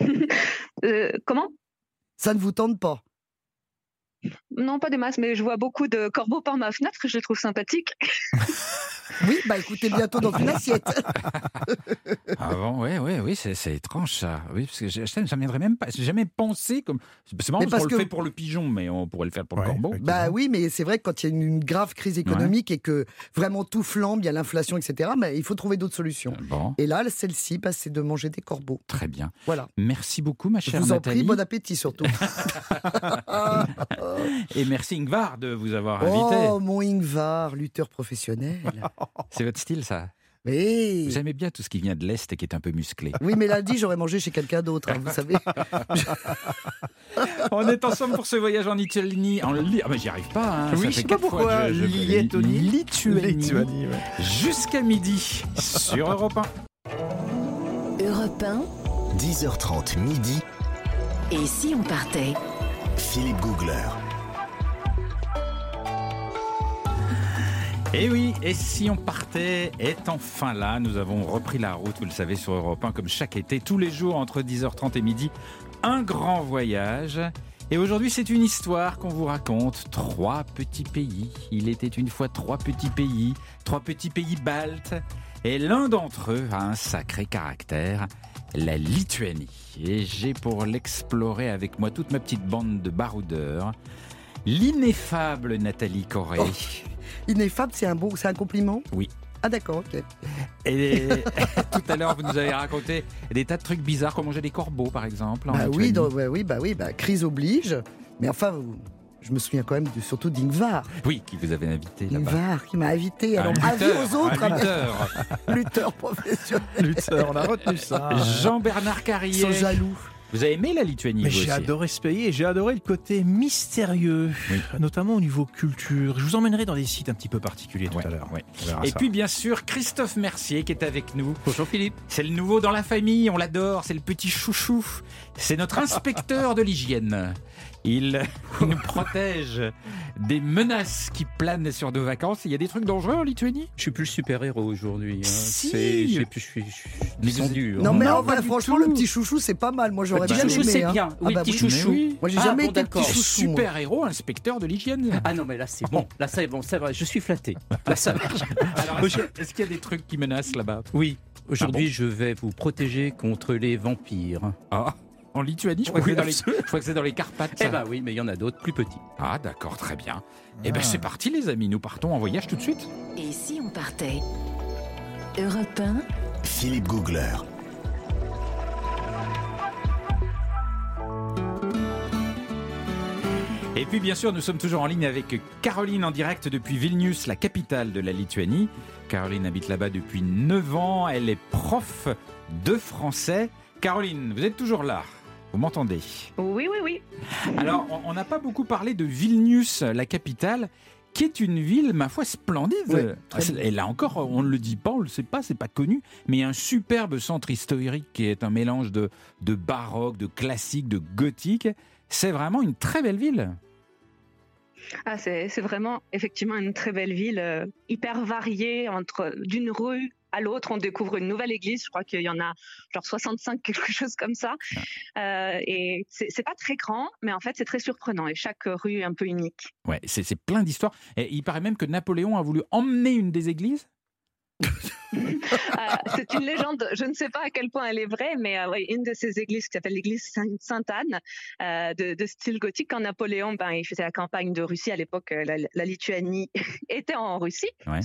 <laughs> Euh, comment? Ça ne vous tente pas? Non, pas des masses, mais je vois beaucoup de corbeaux par ma fenêtre que je trouve sympathiques. <laughs> Oui, bah écoutez, bientôt dans une assiette. <laughs> Ouais, ouais, oui, c'est c'est étrange ça. Oui, parce que je- ça ne viendrait même pas. J'ai jamais pensé comme. C'est marrant Mais parce, parce qu'on que- le fait pour le pigeon, mais on pourrait le faire pour Ouais, le corbeau. bah oui, mais c'est vrai que quand il y a une, une grave crise économique et que vraiment tout flambe, il y a l'inflation, etc., bah, il faut trouver d'autres solutions. Euh, Bon, Et là, celle-ci, bah, c'est de manger des corbeaux. très bien. Voilà. Merci beaucoup, ma Je chère vous en Nathalie. prie, bon appétit surtout. <laughs> <laughs> Et merci Ingvar de vous avoir invité. oh, mon Ingvar, lutteur professionnel. C'est votre style, ça? Oui. J'aimais bien tout ce qui vient de l'Est et qui est un peu musclé. Oui, mais lundi, j'aurais mangé chez quelqu'un d'autre, hein, vous savez. <laughs> On est ensemble pour ce voyage en Lituanie. En Li- Ah, mais j'y arrive pas. hein. Oui, je sais pas pourquoi. je- je- Liettonie. Lituanie. Lituanie, ouais. Jusqu'à midi sur Europe 1. Europe 1, 10h30 midi, et si on partait? Philippe Googler. Et oui, et si on partait est enfin là. Nous avons repris la route, vous le savez, sur Europe 1, comme chaque été, tous les jours entre 10h30 et midi. Un grand voyage. Et aujourd'hui, c'est une histoire qu'on vous raconte. Trois petits pays. Il était une fois trois petits pays, trois petits pays baltes. Et l'un d'entre eux a un sacré caractère, la Lituanie. Et j'ai pour l'explorer avec moi toute ma petite bande de baroudeurs. l'ineffable Nathalie Corré. Oh. Ineffable, c'est un c'est un compliment? Oui. Ah d'accord, ok. Et <laughs> <laughs> tout à l'heure, vous nous avez raconté des tas de trucs bizarres, comme manger des corbeaux, par exemple. en Bah oui, dans- ouais, oui, bah oui, bah crise oblige. Mais enfin, je me souviens quand même de- surtout d'Ingvar. Oui, qui vous avez invité là-bas. Ingvar qui m'a invité. Alors, Un avis lutteur, aux autres, un ah, lutteur. <laughs> lutteur professionnel. Lutteur, on a retenu ça. Jean-Bernard Carrier. sont jaloux. Vous avez aimé la Lituanie, j'ai adoré ce pays et j'ai adoré le côté mystérieux, Oui. notamment au niveau culture. Je vous emmènerai dans des sites un petit peu particuliers tout Ouais, à l'heure. ouais. Et ça. puis bien sûr, Christophe Mercier qui est avec nous. Bonjour Philippe. C'est le nouveau dans la famille, on l'adore, c'est le petit chouchou. C'est notre inspecteur de l'hygiène. Il, <laughs> il nous protège des menaces qui planent sur nos vacances. Il y a des trucs dangereux en Lituanie? Je suis plus le super-héros aujourd'hui. hein. Si. C'est- Je suis, je suis Mais. Non, hein. mais Non, en vrai, pas du franchement, tout. le petit chouchou, c'est pas mal. Moi, j'aurais bien chouchou, aimé. c'est hein. bien. Ah Oui, bah petit oui. chouchou. Mais oui. Moi, j'ai Ah, jamais bon, été d'accord. petit chouchou. moi. Super héros, inspecteur de l'hygiène. Ah non, mais là c'est bon. Là c'est bon, c'est vrai. Je suis flatté. Là ça marche. <laughs> Alors, est-ce qu'il y a des trucs qui menacent là-bas? Oui. Aujourd'hui, Ah je vais vous protéger contre les vampires. Ah, en Lituanie, je crois, que Oui, c'est dans les, absolument. je crois que c'est dans les Carpates. Eh ben oui, mais il y en a d'autres plus petits. Ah, d'accord, très bien. Eh ben Ah. c'est parti, les amis. Nous partons en voyage tout de suite. Et si on partait Europe 1, Philippe Googler. Et puis bien sûr, nous sommes toujours en ligne avec Caroline en direct depuis Vilnius, la capitale de la Lituanie. Caroline habite là-bas depuis 9 ans, elle est prof de français. Caroline, vous êtes toujours là Vous m'entendez Oui, oui, oui. Alors, on- n'a pas beaucoup parlé de Vilnius, la capitale, qui est une ville, ma foi, splendide. C'est- Et là encore, on ne le dit pas, on ne le sait pas, c'est pas connu, mais il y a un superbe centre historique qui est un mélange de, de baroque, de classique, de gothique. C'est vraiment une très belle ville. Ah, c'est c'est vraiment effectivement une très belle ville, euh, hyper variée. Entre d'une rue à l'autre, on découvre une nouvelle église. Je crois qu'il y en a genre 65, <laughs> quelque chose comme ça. Euh, et c'est pas très grand, mais en fait, c'est très surprenant. Et chaque rue est un peu unique. Ouais, c'est c'est plein d'histoires. Et il paraît même que Napoléon a voulu emmener une des églises. Euh, c'est une légende. Je ne sais pas à quel point elle est vraie, mais euh, une de ces églises qui s'appelle l'église Saint- Sainte-Anne, euh, de, de style gothique, quand Napoléon, ben, il faisait la campagne de Russie à l'époque, la, la Lituanie <laughs> était en Russie, Ouais.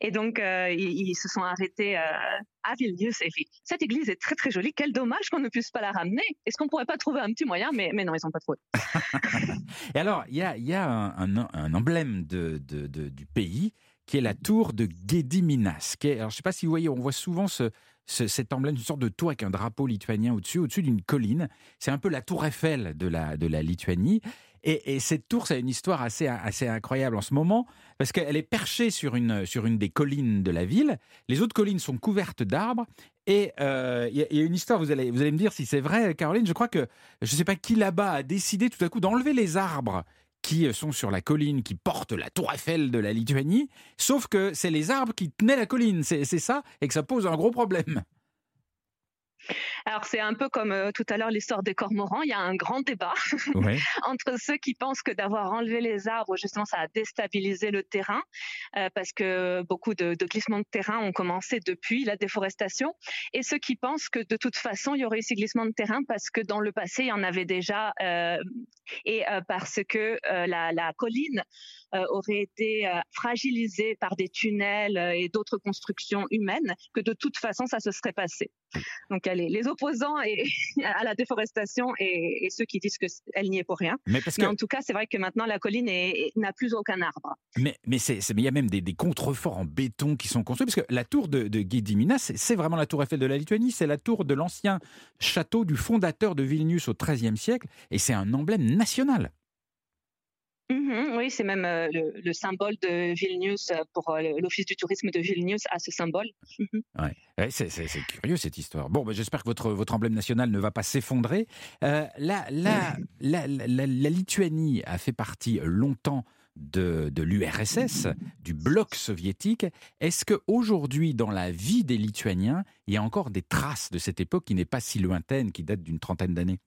et donc euh, ils, ils se sont arrêtés à Vilnius. Et puis, cette église est très très jolie. Quel dommage qu'on ne puisse pas la ramener. Est-ce qu'on pourrait pas trouver un petit moyen? Mais, mais non, ils n'ont pas trouvé. <laughs> Et alors, il y a, il y a un, un- un emblème de, de- de- du pays qui est la tour de Gediminas. qui alors, je ne sais pas si vous voyez, on voit souvent ce, ce- cet emblème, une sorte de tour avec un drapeau lituanien au-dessus, au-dessus d'une colline. C'est un peu la tour Eiffel de la, Lituanie. Et, et cette tour, ça a une histoire assez, incroyable en ce moment, parce qu'elle est perchée sur une, des collines de la ville. Les autres collines sont couvertes d'arbres. Et euh, il y, a- une histoire, allez, vous allez me dire si c'est vrai, Caroline. Je crois que, je ne sais pas qui là-bas a décidé tout à coup d'enlever les arbres qui sont sur la colline, qui portent la tour Eiffel de la Lituanie, sauf que c'est les arbres qui tenaient la colline, c'est c'est ça, et que ça pose un gros problème. Alors c'est un peu comme euh, tout à l'heure l'histoire des cormorans. Il y a un grand débat <laughs> Ouais. entre ceux qui pensent que d'avoir enlevé les arbres, justement, ça a déstabilisé le terrain, euh, parce que beaucoup de, de glissements de terrain ont commencé depuis la déforestation, et ceux qui pensent que de toute façon, il y aurait eu ces glissements de terrain parce que dans le passé, il y en avait déjà, euh, et euh, parce que euh, la, la colline euh, aurait été fragilisée par des tunnels et d'autres constructions humaines, que de toute façon, ça se serait passé. Donc, les, les opposants et, <laughs> à la déforestation et, et ceux qui disent qu'elle n'y est pour rien. Mais parce que, Mais en tout cas, c'est vrai que maintenant, la colline n'a plus aucun arbre. mais, mais il y a même des, des contreforts en béton qui sont construits, parce que la tour de, de c'est, c'est vraiment la tour Eiffel de la Lituanie, c'est la tour de l'ancien château du fondateur de Vilnius au XIIIe siècle, et c'est un emblème national. Mhm, oui, c'est même euh, le, le symbole de Vilnius euh, pour euh, l'Office du tourisme de Vilnius a ce symbole. Mhm. Ouais. Ouais, c'est, curieux cette histoire. Bon, ben, j'espère que votre, votre emblème national ne va pas s'effondrer. Euh, la, la, <laughs> la, la- la- la Lituanie a fait partie longtemps de, de l'URSS, du bloc soviétique. Est-ce qu'aujourd'hui, dans la vie des Lituaniens, il y a encore des traces de cette époque qui n'est pas si lointaine, qui date d'une trentaine d'années?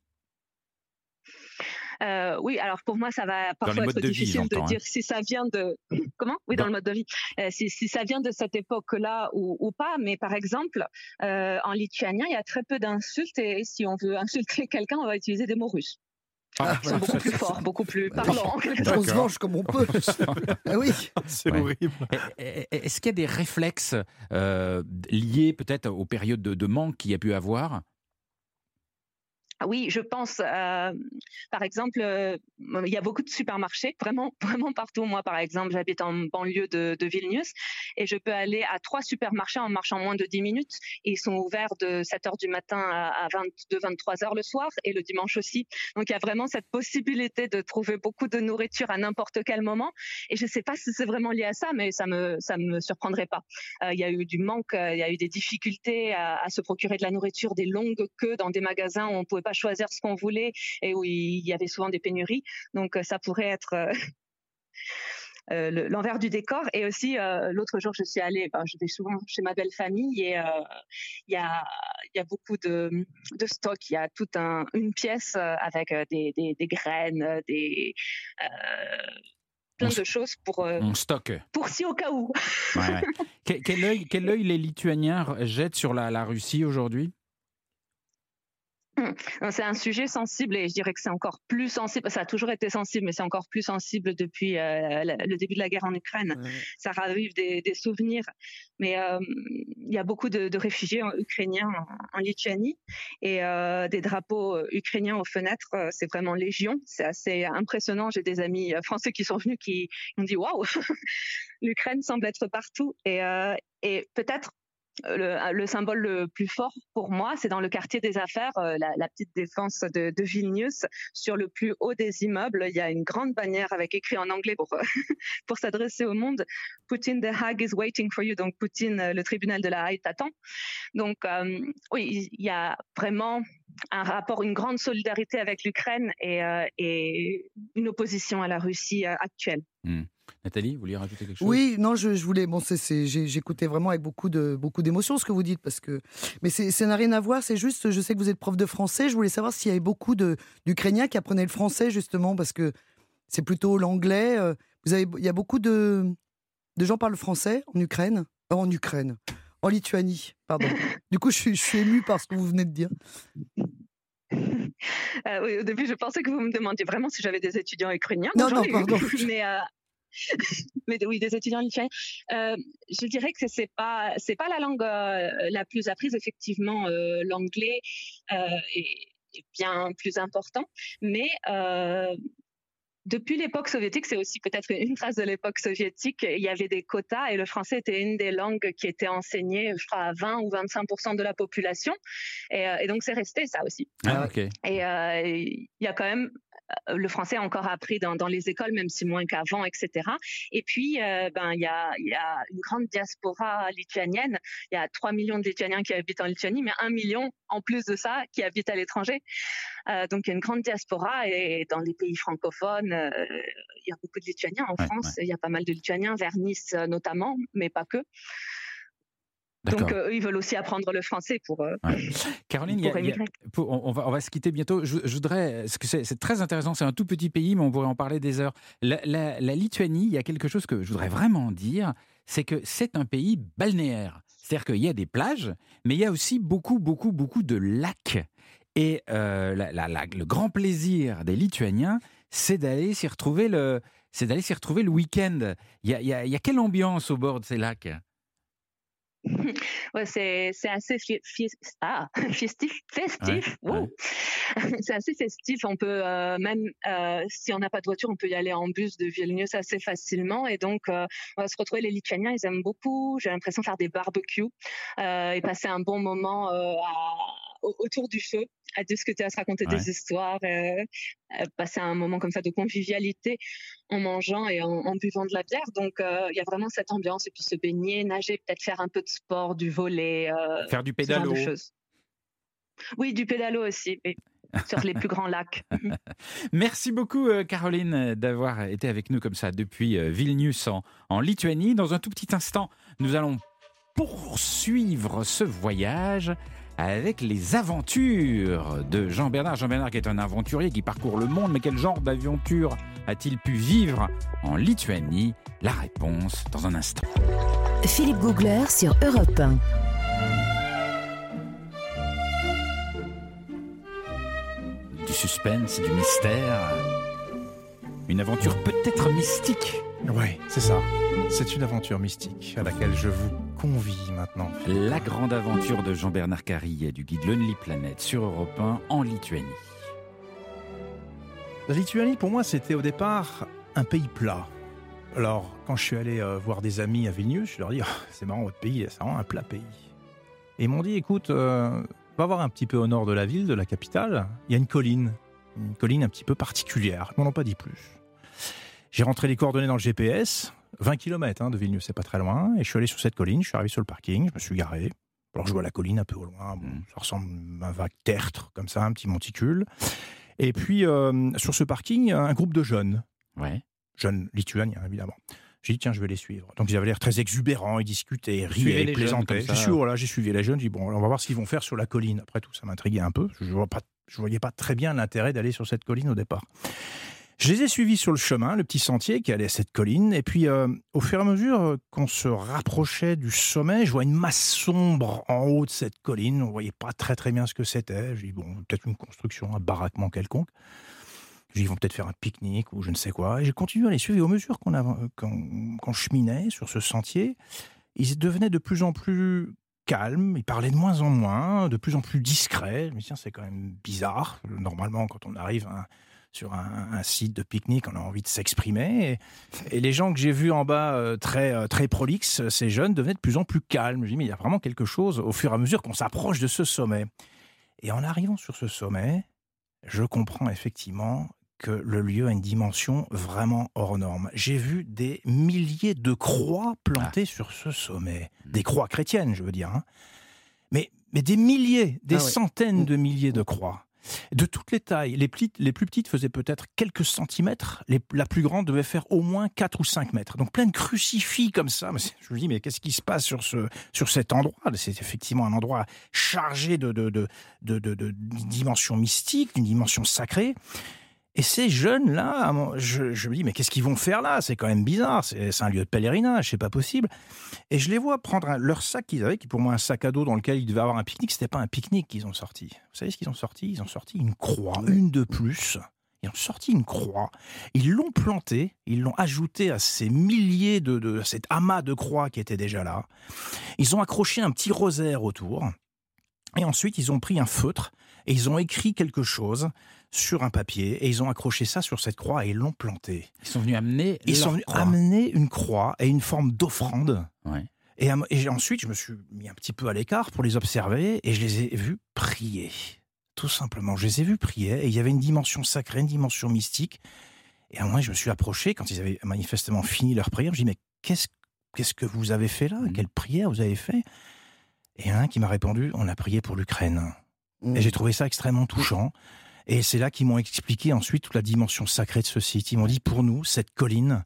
Euh, oui, alors pour moi, ça va parfois être de vie, difficile de hein. dire si ça vient de <clears throat> comment? Oui, dans, Dans- le mode de vie. Euh, si, si ça vient de cette époque-là ou, ou pas. Mais par exemple, euh, en lituanien, il y a très peu d'insultes et si on veut insulter <laughs> quelqu'un, on va utiliser des mots russes. Ah, Ils sont beaucoup plus forts, beaucoup plus parlants. en quelque sorte. On se venge comme on peut. <laughs> Ah oui. C'est Ouais. horrible. Est-ce qu'il y a des réflexes euh, liés peut-être aux périodes de, de manque qu'il y a pu avoir Oui, je pense, euh, par exemple, euh, il y a beaucoup de supermarchés, vraiment, <laughs> vraiment partout. Moi, par exemple, j'habite en banlieue de, Vilnius et je peux aller à trois supermarchés en marchant moins de 10 minutes. Ils sont ouverts de 7 heures du matin à, à 22, 23 heures le soir et le dimanche aussi. Donc, il y a vraiment cette possibilité de trouver beaucoup de nourriture à n'importe quel moment. Et je ne sais pas si c'est vraiment lié à ça, mais ça me, ça me surprendrait pas. Euh, il y a eu du manque, il y a eu des difficultés à, se procurer de la nourriture, des longues queues dans des magasins où on pouvait pas choisir ce qu'on voulait et où il y avait souvent des pénuries. Donc euh, ça pourrait être euh, <laughs> euh, le- l'envers du décor. Et aussi euh, l'autre jour, je suis allée, ben, je vais souvent chez ma belle famille et euh, il y a y a beaucoup de, de stock. Il y a toute un, une pièce avec des, des, des graines, des plein On de choses pour On stocke. pour si au cas où. Ouais, ouais. <laughs> Quel, œil, quel œil les Lituaniens jettent sur la, la Russie aujourd'hui? <laughs> C'est un sujet sensible et je dirais que c'est encore plus sensible. Ça a toujours été sensible, mais c'est encore plus sensible depuis euh, le début de la guerre en Ukraine. Ça ravive des, des souvenirs. Mais euh, il y a beaucoup de, de réfugiés ukrainiens en, en Lituanie et euh, des drapeaux ukrainiens aux fenêtres. C'est vraiment légion. C'est assez impressionnant. J'ai des amis français qui sont venus qui ont dit waouh, <laughs> l'Ukraine semble être partout. Et, et peut-être le, le symbole le plus fort pour moi, c'est dans le quartier des affaires, euh, la, petite défense de, Vilnius. Sur le plus haut des immeubles, il y a une grande bannière avec écrit en anglais pour, <laughs> pour s'adresser au monde. Poutine, the Hague is waiting for you. Donc Poutine, euh, le tribunal de la Haye t'attend. Donc euh, oui, il y a vraiment un rapport, une grande solidarité avec l'Ukraine et, euh, et une opposition à la Russie euh, actuelle. Nathalie, vous vouliez rajouter quelque chose? Oui, non, je, je voulais. Bon, c'est, j'écoutais vraiment avec beaucoup de beaucoup d'émotion ce que vous dites parce que, mais c'est, ça n'a rien à voir. C'est juste, je sais que vous êtes prof de français. Je voulais savoir s'il y avait beaucoup de d'Ukrainiens qui apprenaient le français justement parce que c'est plutôt l'anglais. euh, Vous avez, il y a beaucoup de de gens parlent français en Ukraine, en Ukraine, en Lituanie, pardon. <laughs> du coup, je suis, je suis ému par ce que vous venez de dire. Euh, oui, au début, je pensais que vous me demandiez vraiment si j'avais des étudiants ukrainiens. Non, non, pardon. <laughs> Mais, euh, <laughs> mais oui, des étudiants lituaniens. Euh, je dirais que c'est pas c'est pas la langue la plus apprise. Effectivement, l'anglais est, est bien plus important. Mais depuis l'époque soviétique, c'est aussi peut-être une trace de l'époque soviétique, il y avait des quotas et le français était une des langues qui était enseignée, je crois, à 20 ou 25% de la population. Et, euh, et donc, c'est resté ça aussi. Ah, ok. Et euh, il y a quand même le français est encore appris dans, dans les écoles, même si moins qu'avant, etc. Et puis, euh, ben, il y a, il y a une grande diaspora lituanienne. Il y a 3 millions de Lituaniens qui habitent en Lituanie, mais 1 million en plus de ça qui habitent à l'étranger. Euh, donc, il y a une grande diaspora et dans les pays francophones, euh, il y a beaucoup de Lituaniens. En Ouais, France, il y a pas mal de Lituaniens, vers Nice euh, notamment, mais pas que. Donc, euh, eux, ils veulent aussi apprendre le français pour, euh, Caroline, il y a- pour il y a- émigrer. pour- on, va, on va se quitter bientôt. Je, je voudrais, parce que c'est c'est très intéressant, c'est un tout petit pays, mais on pourrait en parler des heures. La, la- la Lituanie, il y a quelque chose que je voudrais vraiment dire, c'est que c'est un pays balnéaire. C'est-à-dire qu'il y a des plages, mais il y a aussi beaucoup, beaucoup, beaucoup de lacs. Et euh, la- la- la- le grand plaisir des Lituaniens, c'est d'aller s'y retrouver le, c'est d'aller s'y retrouver le week-end. Il y a, il y a- il y a quelle ambiance au bord de ces lacs? <laughs> Ouais, c'est c'est assez fi- fi- ah, <laughs> festif, festif. Ouais, wow. <laughs> C'est assez festif. On peut euh, même euh, si on n'a pas de voiture, on peut y aller en bus de Vilnius assez facilement. Et donc, euh, on va se retrouver. Les Lituaniens, ils aiment beaucoup. J'ai l'impression faire des barbecues euh, et passer un bon moment euh, à- au- autour du feu, à discuter, à se raconter Ouais. des histoires, euh, euh, passer un moment comme ça de convivialité en mangeant et en, en buvant de la bière. Donc, euh, il y a vraiment cette ambiance. Et puis se baigner, nager, peut-être faire un peu de sport, du volet, euh, Faire du pédalo. Oui, du pédalo aussi, sur les <laughs> plus grands lacs. <laughs> Merci beaucoup, Caroline, d'avoir été avec nous comme ça depuis Vilnius en, en Lituanie. Dans un tout petit instant, nous allons poursuivre ce voyage avec les aventures de Jean Bernard. Jean Bernard qui est un aventurier qui parcourt le monde, mais quel genre d'aventure a-t-il pu vivre en Lituanie? La réponse dans un instant. Philippe Googler sur Europe 1. Du suspense, du mystère. Une aventure peut-être mystique. Oui, c'est ça. C'est une aventure mystique à laquelle je vous convie maintenant. La grande aventure de Jean-Bernard Carillet du guide Lonely Planet sur Europe 1 en Lituanie. La Lituanie, pour moi, c'était au départ un pays plat. Alors, quand je suis allé euh, voir des amis à Vilnius, je leur ai dit Ah, c'est marrant, votre pays, c'est vraiment un plat pays. Et ils m'ont dit écoute, euh, va voir un petit peu au nord de la ville, de la capitale, il y a une colline. Une colline un petit peu particulière. Ils m'en ont pas dit plus. J'ai rentré les coordonnées dans le GPS, 20 km de Vilnius, c'est pas très loin, et je suis allé sur cette colline, je suis arrivé sur le parking, je me suis garé. Alors je vois la colline un peu au loin, bon, Mm. ça ressemble à un vague tertre, comme ça, un petit monticule. Et puis, euh, sur ce parking, un groupe de jeunes, Ouais. jeunes lituaniens, évidemment. J'ai dit, tiens, je vais les suivre. Donc, ils avaient l'air très exubérants, ils discutaient, ils riaient, ils plaisantaient. ça. J'ai voilà, suivi les jeunes, j'ai dit, bon, on va voir ce qu'ils vont faire sur la colline. Après tout, ça m'intriguait un peu. Je ne je voyais pas très bien l'intérêt d'aller sur cette colline au départ. Je les ai suivis sur le chemin, le petit sentier qui allait à cette colline. Et puis, euh, au fur et à mesure euh, qu'on se rapprochait du sommet, je vois une masse sombre en haut de cette colline. On ne voyait pas très très bien ce que c'était. Je dis, bon, peut-être une construction, un baraquement quelconque. Ils vont peut-être faire un pique-nique ou je ne sais quoi. Et j'ai continué à les suivre. Et au mesure qu'on cheminait sur ce sentier, ils devenaient de plus en plus calmes. Ils parlaient de moins en moins, de plus en plus discrets. Je me dis, tiens, c'est quand même bizarre. Normalement, quand on arrive à- sur un, un site de pique-nique, on a envie de s'exprimer. Et, et les gens que j'ai vus en bas, euh, très, euh, très prolixes, ces jeunes, devenaient de plus en plus calmes. Je dis, mais il y a vraiment quelque chose au fur et à mesure qu'on s'approche de ce sommet. Et en arrivant sur ce sommet, je comprends effectivement que le lieu a une dimension vraiment hors norme. J'ai vu des milliers de croix plantées sur ce sommet. Des croix chrétiennes, je veux dire. hein. Mais, mais des milliers, des Ah ouais. centaines de milliers de croix. De toutes les tailles. Les, plus petites faisaient peut-être quelques centimètres. La plus grande devait faire au moins 4 ou 5 mètres. Donc plein de crucifix comme ça. Mais je me dis, mais qu'est-ce qui se passe sur, ce, sur cet endroit? C'est effectivement un endroit chargé de, de, de, de- de dimension mystique, d'une dimension sacrée. Et ces jeunes-là, je, je me dis, mais qu'est-ce qu'ils vont faire là? C'est quand même bizarre, c'est un lieu de pèlerinage, c'est pas possible. Et je les vois prendre un- leur sac qu'ils avaient, qui est pour moi un sac à dos dans lequel ils devaient avoir un pique-nique, c'était pas un pique-nique qu'ils ont sorti. Vous savez ce qu'ils ont sorti? Ils ont sorti une croix, une de plus. Ils ont sorti une croix, ils l'ont plantée, ils l'ont ajoutée à ces milliers de, de à cet amas de croix qui était déjà là. Ils ont accroché un petit rosaire autour. Et ensuite, ils ont pris un feutre et ils ont écrit quelque chose sur un papier et ils ont accroché ça sur cette croix et ils l'ont planté. Ils sont venus amener. Ils leur sont venus croix. amener une croix et une forme d'offrande. Ouais. Et, et ensuite, je me suis mis un petit peu à l'écart pour les observer et je les ai vus prier. Tout simplement, je les ai vus prier et il y avait une dimension sacrée, une dimension mystique. Et à un moment, je me suis approché quand ils avaient manifestement fini leur prière. Je me dis, mais qu'est-ce qu'est-ce que vous avez fait là? Mhm. Quelle prière vous avez fait? Et un qui m'a répondu, on a prié pour l'Ukraine. Mm. Et j'ai trouvé ça extrêmement touchant. Et c'est là qu'ils m'ont expliqué ensuite toute la dimension sacrée de ce site. Ils m'ont dit, pour nous, cette colline,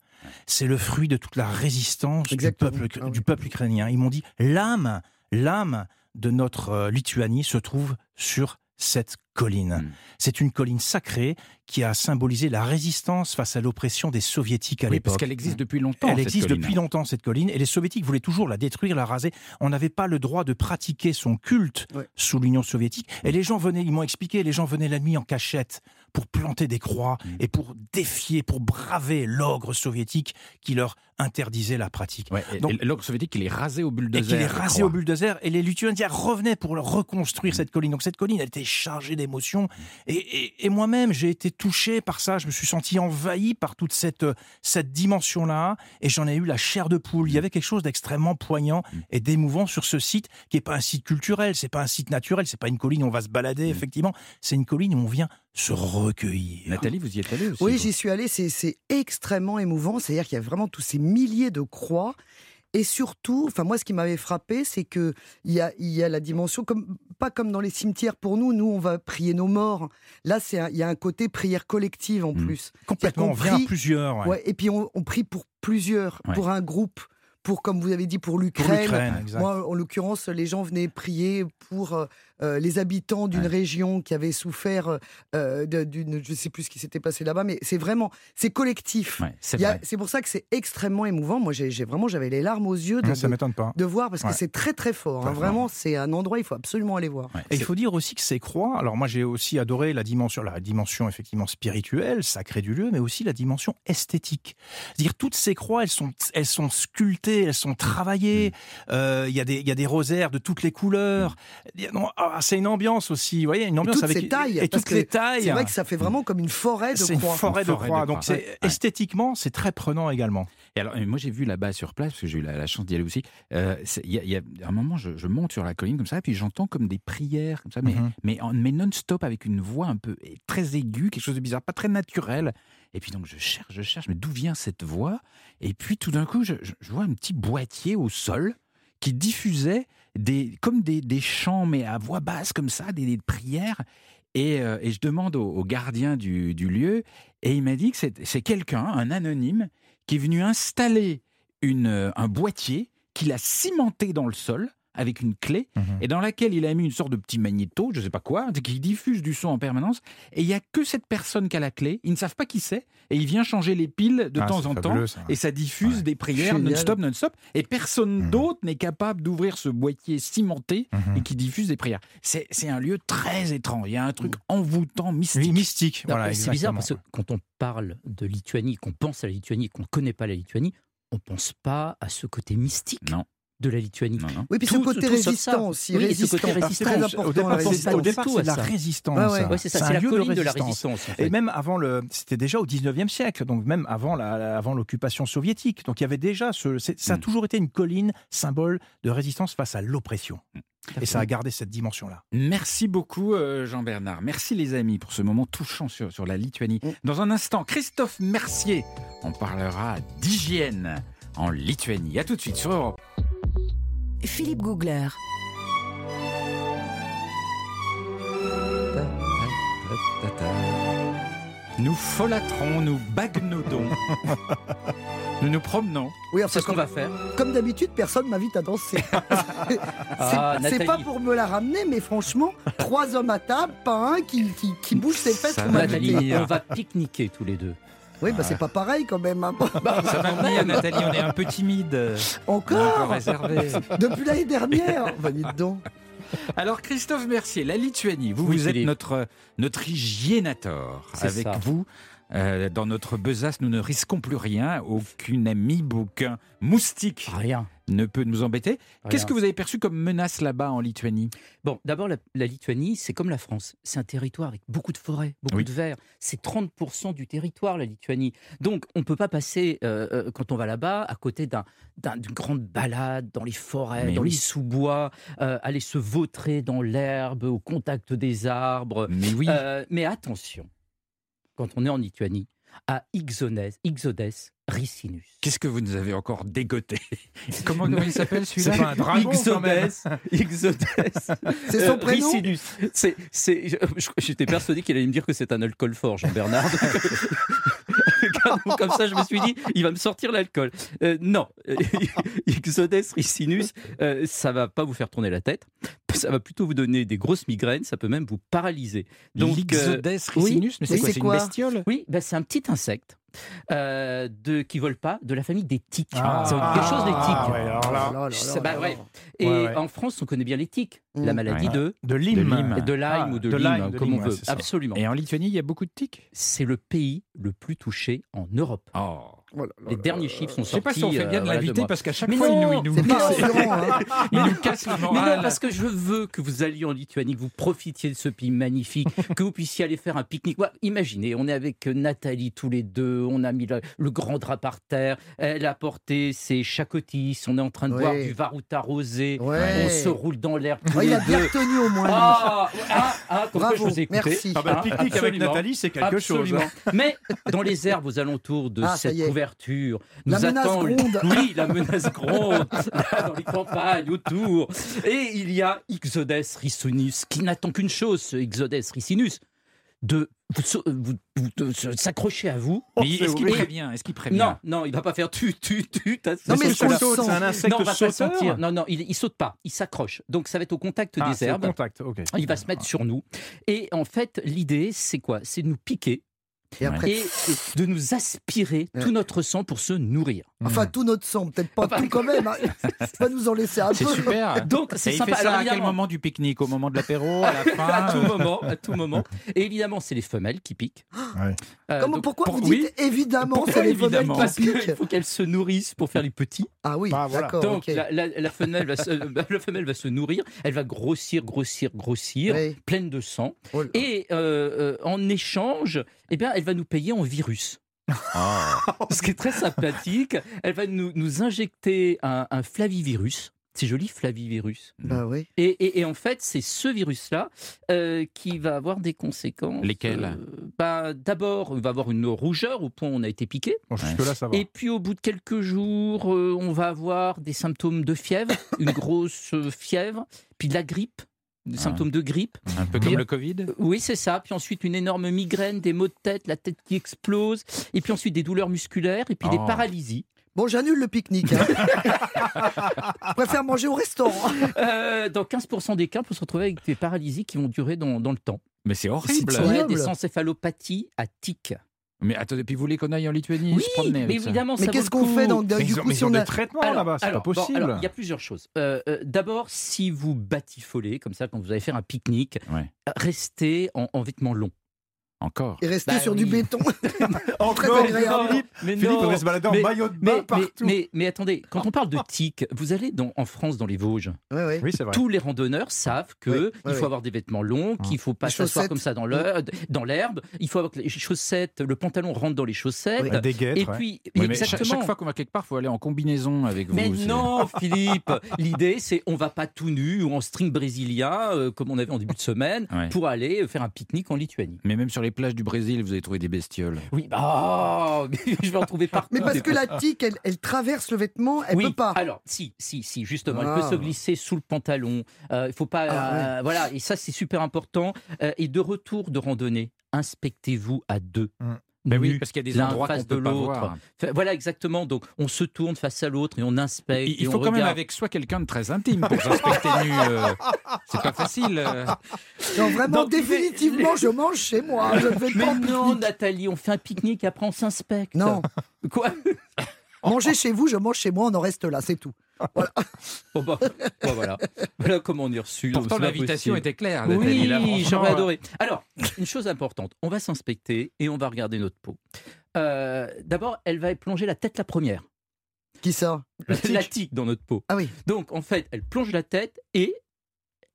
c'est le fruit de toute la résistance du peuple, Ah du peuple ukrainien. Ils m'ont dit, l'âme, l'âme de notre euh, Lituanie se trouve sur cette colline. Mm. C'est une colline sacrée qui a symbolisé la résistance face à l'oppression des soviétiques à Oui, l'époque. parce qu'elle existe depuis longtemps. Elle cette existe colline. depuis longtemps, cette colline, et les soviétiques voulaient toujours la détruire, la raser. On n'avait pas le droit de pratiquer son culte Ouais. sous l'Union soviétique. Et les gens venaient, ils m'ont expliqué, les gens venaient la nuit en cachette pour planter des croix et pour défier, pour braver l'ogre soviétique qui leur interdisait la pratique. Ouais, et- Donc- et l'ogre soviétique, il est rasé au Et bulldozer. qu'il est rasé au bulldozer, et les Lituaniens revenaient pour reconstruire Mm. cette colline. Donc cette colline, elle était chargée d'émotions. Et, et- et moi-même, j'ai été touché par ça. Je me suis senti envahi par toute cette, euh, cette dimension-là. Et j'en ai eu la chair de poule. Il y avait quelque chose d'extrêmement poignant Mm. et d'émouvant sur ce site, qui n'est pas un site culturel, c'est pas un site naturel, c'est pas une colline où on va se balader, Mm. effectivement. C'est une colline où on vient se recueillir. Nathalie, vous y êtes allée aussi Oui, j'y suis allée. C'est c'est extrêmement émouvant. C'est-à-dire qu'il y a vraiment tous ces milliers de croix. Et surtout, enfin moi, ce qui m'avait frappé, c'est que il y a, y a la dimension comme pas comme dans les cimetières pour nous. Nous, on va prier nos morts. Là, c'est il y a un côté prière collective en Mm. plus. Complètement, on vient à plusieurs. ouais. Ouais, et puis on, on prie pour plusieurs, Ouais. pour un groupe, pour comme vous avez dit pour l'Ukraine. Moi, en l'occurrence, les gens venaient prier pour euh, euh, les habitants d'une Ouais. région qui avaient souffert euh, de- d'une, je sais plus ce qui s'était passé là-bas, mais c'est vraiment, c'est collectif. Ouais, c'est a- pour ça que c'est extrêmement émouvant. Moi, j'ai j'ai vraiment, j'avais les larmes aux yeux de, Non, ça de- m'étonne pas. de voir parce que c'est très très fort. hein. Très fort. Vraiment, c'est un endroit, il faut absolument aller voir. Ouais, Et il faut dire aussi que ces croix, alors moi j'ai aussi adoré la dimension, la dimension effectivement spirituelle, sacrée du lieu, mais aussi la dimension esthétique. C'est-à-dire toutes ces croix, elles sont, elles sont sculptées, elles sont travaillées. Mm. Euh, Il y a des, il y a des rosaires de toutes les couleurs. A- non, ah, c'est une ambiance aussi. Vous voyez, une ambiance toutes avec ces tailles, et parce toutes les tailles. C'est vrai que ça fait vraiment comme une forêt de C'est une croix. forêt de Une forêt de croix. croix. Donc c'est Ouais. esthétiquement, c'est très prenant également. Et alors, moi, j'ai vu là-bas sur place, parce que j'ai eu la, la chance d'y aller aussi. euh, c'est- Il y, a- il y a un moment, je, je monte sur la colline comme ça, puis j'entends comme des prières, comme ça, mais, Mhm. mais, non-stop, avec une voix un peu très aiguë, quelque chose de bizarre, pas très naturel. Et puis donc, je cherche, je cherche, mais d'où vient cette voix? Et puis tout d'un coup, je, je- je vois un petit boîtier au sol qui diffusait des, comme des, des chants, mais à voix basse, comme ça, des, des prières. Et, euh, et je demande au, gardien du, du lieu, et il m'a dit que c'est c'est quelqu'un, un anonyme, qui est venu installer une, euh, un boîtier qu'il a cimenté dans le sol avec une clé et dans laquelle il a mis une sorte de petit magnéto, je sais pas quoi, qui diffuse du son en permanence. Et il y a que cette personne qui a la clé. Ils ne savent pas qui c'est et il vient changer les piles de Ah, temps en temps. ça. Et ça diffuse Ouais. des prières non-stop, non-stop. Et personne Mhm. d'autre n'est capable d'ouvrir ce boîtier cimenté Mhm. et qui diffuse des prières. C'est c'est un lieu très étrange. Il y a un truc envoûtant, mystique. Oui, mystique. Non, voilà, c'est bizarre parce que quand on parle de Lituanie, qu'on pense à la Lituanie, qu'on ne connaît pas la Lituanie, on pense pas à ce côté mystique Non, de la Lituanie. non, non. Oui, puis ce Tout- côté tout résistant aussi. Oui, ce résistant. côté C'est résistant. très important. Au départ, c'est- au départ, c'est de la résistance. Ouais, ouais. Ouais, c'est ça, un c'est la lieu colline de la résistance. Et même avant le, c'était déjà au 19e siècle, donc même avant la, avant l'occupation soviétique. Donc il y avait déjà ce, c'est- ça a Mm. toujours été une colline symbole de résistance face à l'oppression. Et ça a gardé cette dimension-là. Merci beaucoup euh, Jean-Bernard. Merci les amis pour ce moment touchant sur, sur la Lituanie. Mm. Dans un instant, Christophe Mercier, on parlera d'hygiène en Lituanie. À tout de suite sur Europe. Philippe Googler. Nous folâtrons, nous bagnodons. <laughs> nous nous promenons. Oui, C'est ce qu'on comme, va faire. comme d'habitude, personne m'invite à danser. C'est- <laughs> Ah, c'est pas pour me la ramener, mais franchement, trois hommes à table, pas un qui, qui, qui bouge ses fesses. Nathalie, on va pique-niquer tous les deux. Oui, bah c'est pas pareil quand même. hein. Ça va venir Nathalie, on est un peu timide. Encore réservé. Depuis l'année dernière <laughs> Bah, dites donc. Alors Christophe Mercier, la Lituanie, vous, Oui, vous êtes Philippe. notre, notre hygiénateur. C'est Avec ça. vous, euh, dans notre besace, nous ne risquons plus rien. Aucune amibe, aucun moustique Rien. ne peut nous embêter. Qu'est-ce que vous avez perçu comme menace là-bas en Lituanie? Bon, d'abord, la, la Lituanie, c'est comme la France. C'est un territoire avec beaucoup de forêts, beaucoup Oui. de verre. C'est 30% du territoire, la Lituanie. Donc, on ne peut pas passer, euh, euh, quand on va là-bas, à côté d'un- d'un- d'une grande balade dans les forêts, Mais dans oui. les sous-bois, euh, aller se vautrer dans l'herbe, au contact des arbres. Mais oui, mais attention, quand on est en Lituanie, à Ixodes, Ixodes ricinus. qu'est-ce que vous nous avez encore dégoté <laughs> comment, il s'appelle C'est celui-là pas un dragon. Ixodes. <laughs> <laughs> C'est son Euh, prénom Ricinus. C'est, c'est, j'étais persuadé qu'il allait me dire que c'est un alcool fort, Jean-Bernard. Comme ça, je me suis dit, il va me sortir l'alcool. Euh, non, <laughs> Ixodes ricinus, euh, ça va pas vous faire tourner la tête. Ça va plutôt vous donner des grosses migraines. Ça peut même vous paralyser. Donc, euh, mais c'est oui, quoi c'est C'est une quoi bestiole oui, bah, c'est un petit insecte euh, de, qui vole pas, de la famille des tiques. Ah. c'est quelque chose des Ah, tiques. ouais, bah ouais. Et Ouais, ouais. en France, on connaît bien les tiques. La Mm. maladie Ouais. de, de Lyme. De Lyme. de Lyme Ah, ou de, de Lyme, Lyme, de comme Lyme, on veut. Absolument. Et en Lituanie, il y a beaucoup de tiques? C'est le pays le plus touché en Europe. Oh. Les là derniers chiffres sont Je sais pas sortis. si on fait bien euh, de voilà, l'inviter parce qu'à chaque Mais fois, il nous, non, il nous, pas rassurant, hein. <laughs> il nous casse le Mais non, parce que je veux que vous alliez en Lituanie, que vous profitiez de ce pays magnifique, que vous puissiez aller faire un pique-nique. Ouais, imaginez, on est avec Nathalie tous les deux, on a mis le, le grand drap par terre, elle a porté ses chacotis, on est en train de Ouais. boire du varouta rosé, Ouais. on se roule dans l'herbe tous Oh, il a bien deux. retenu au moins. Ah, ah, ah, comme quoi je Bravo, vous ai écouté. merci. Ah bah, le Ah, pique-nique avec. Nathalie, c'est quelque chose. Absolument. hein. Mais dans les herbes aux alentours de Ah, cette couverture, La nous menace attend gronde. <laughs> oui, la menace gronde là, dans les campagnes autour. Et il y a Ixodes ricinus qui n'attend qu'une chose, ce Ixodes ricinus, de vous, sau- vous- vous- de s'accrocher à vous. Mais est-ce qu'il prévient Est-ce qu'il prévient? Non, non, il va pas faire tu, tu, tu. Non, mais la- le sent c'est un insecte non, on va sentir. Non, non, il, il saute pas, il s'accroche. Donc ça va être au contact Ah, des herbes. contact, ok. Il va se mettre sur nous. Et en fait, l'idée, c'est quoi? C'est de nous piquer Et après, et de nous aspirer tout notre sang pour se nourrir. Enfin, tout notre sang, peut-être pas Enfin, tout quand même. hein. <laughs> Ça va nous en laisser un C'est peu. super. <laughs> Donc c'est il sympa. fait ça Alors, à quel moment du pique-nique? Au moment de l'apéro À la fin <laughs> à tout euh, moment, à tout moment. Et évidemment, c'est les femelles qui piquent. <gasps> Ouais. Euh, Comment, donc, pourquoi pour- vous dites évidemment c'est les femelles qui Parce piquent? faut qu'elles se nourrissent pour faire les petits. Ah oui, Bah, voilà. d'accord. Donc la, la- la femelle va se, la femelle va se nourrir, elle va grossir, grossir, grossir, Oui. pleine de sang. Oh. Et euh, euh, en échange, eh bien, elle va nous payer en virus. Ah. <laughs> Ce qui est très sympathique, elle va nous, nous injecter un, un flavivirus. C'est joli, flavivirus. Bah oui. Et, et- et en fait, c'est ce virus-là euh, qui va avoir des conséquences. Lesquelles? euh, bah, D'abord, on va avoir une rougeur au point où on a été piqué. Bon, jusque-là, ça va. Et puis au bout de quelques jours, euh, on va avoir des symptômes de fièvre, une <laughs> grosse euh, fièvre, puis de la grippe, des Ah. symptômes de grippe. Un peu Puis- comme le Covid Oui, c'est ça. Puis ensuite une énorme migraine, des maux de tête, la tête qui explose, et puis ensuite des douleurs musculaires, et puis des Oh. paralysies. Bon, j'annule le pique-nique. hein. <laughs> Je préfère manger au restaurant. Euh, dans 15% des cas, on peut se retrouver avec des paralysies qui vont durer dans, dans le temps. Mais c'est horrible. C'est des encéphalopathies à tic. Mais attendez, puis vous voulez qu'on aille en Lituanie Oui, se promener avec mais ça évidemment, Mais ça qu'est-ce vaut le qu'on fait dans, Mais du ils ont, coup mais si ils ont on des a... traitements Alors, là-bas, c'est pas bon, possible. alors, il y a plusieurs choses. Euh, euh, D'abord, si vous batifolez, comme ça, quand vous allez faire un pique-nique, Ouais. restez en, en vêtements longs. Encore Et rester Bah sur du béton. <laughs> Très Encore. Philippe, mais Philippe non. devrait se balader en Mais- maillot de bain Mais, mais, partout. mais, mais attendez, quand on parle de tic, vous allez dans, en France, dans les Vosges, Ouais, ouais. Oui, c'est vrai. tous les randonneurs savent que Oui, oui, il faut oui. avoir des vêtements longs, qu'il faut pas s'asseoir chaussettes. comme ça dans l'herbe, il faut avoir que les chaussettes, le pantalon rentre dans les chaussettes. Oui. Des guêtres, Et ouais. puis, Oui, mais chaque, exactement. chaque fois qu'on va quelque part, il faut aller en combinaison avec vous. Mais non, <laughs> Philippe. L'idée, c'est on va pas tout nu ou en string brésilien, euh, comme on avait en début de semaine, Ouais. pour aller faire un pique-nique en Lituanie. Mais même sur les plages du Brésil, vous allez trouver des bestioles. Oui, bah, <laughs> je vais en trouver partout. Mais parce que la tique, elle, elle traverse le vêtement, elle oui, peut pas. alors si, si, si, justement, elle Ah. peut se glisser sous le pantalon. Euh, Il faut pas, Ah, euh, voilà, et ça c'est super important. Euh, et de retour de randonnée, inspectez-vous à deux. Hum. Ben oui, parce qu'il y a des endroits face peut de pas l'autre. Voilà, exactement. Donc, on se tourne face à l'autre et on inspecte. Il, et il on faut quand même regarde. avec soi quelqu'un de très intime pour s'inspecter nu. euh, c'est pas facile. euh. Non, vraiment, Donc, mais- définitivement, je mange chez moi. Je ne vais Mais non. Nathalie, on fait un pique-nique et après on s'inspecte. Non, Quoi? <laughs> manger chez vous, je mange chez moi, on en reste là, c'est tout. <laughs> Bon, bah, bah, voilà. Voilà comment on est reçu. Pourtant, pas l'invitation était claire. Oui, j'aurais euh, adoré. Alors, une chose importante, on va s'inspecter et on va regarder notre peau. Euh, D'abord, elle va plonger la tête la première. Qui ça? La tique? tique. dans notre peau. Ah oui. Donc, en fait, elle plonge la tête et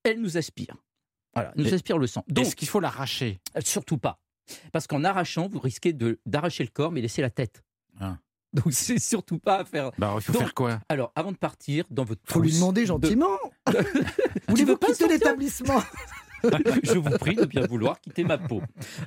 elle nous aspire. Voilà, elle nous aspire le sang. Donc, Est-ce qu'il faut l'arracher? Euh, Surtout pas. Parce qu'en arrachant, vous risquez de- d'arracher le corps, mais laisser la tête. Ah. <laughs> Donc c'est surtout pas à faire. Bah, il faut Donc, faire quoi? Alors, avant de partir, dans votre Faut lui demander de- gentiment. <laughs> Tu Voulez-vous quitter l'établissement? <laughs> Je vous prie de bien vouloir quitter ma peau.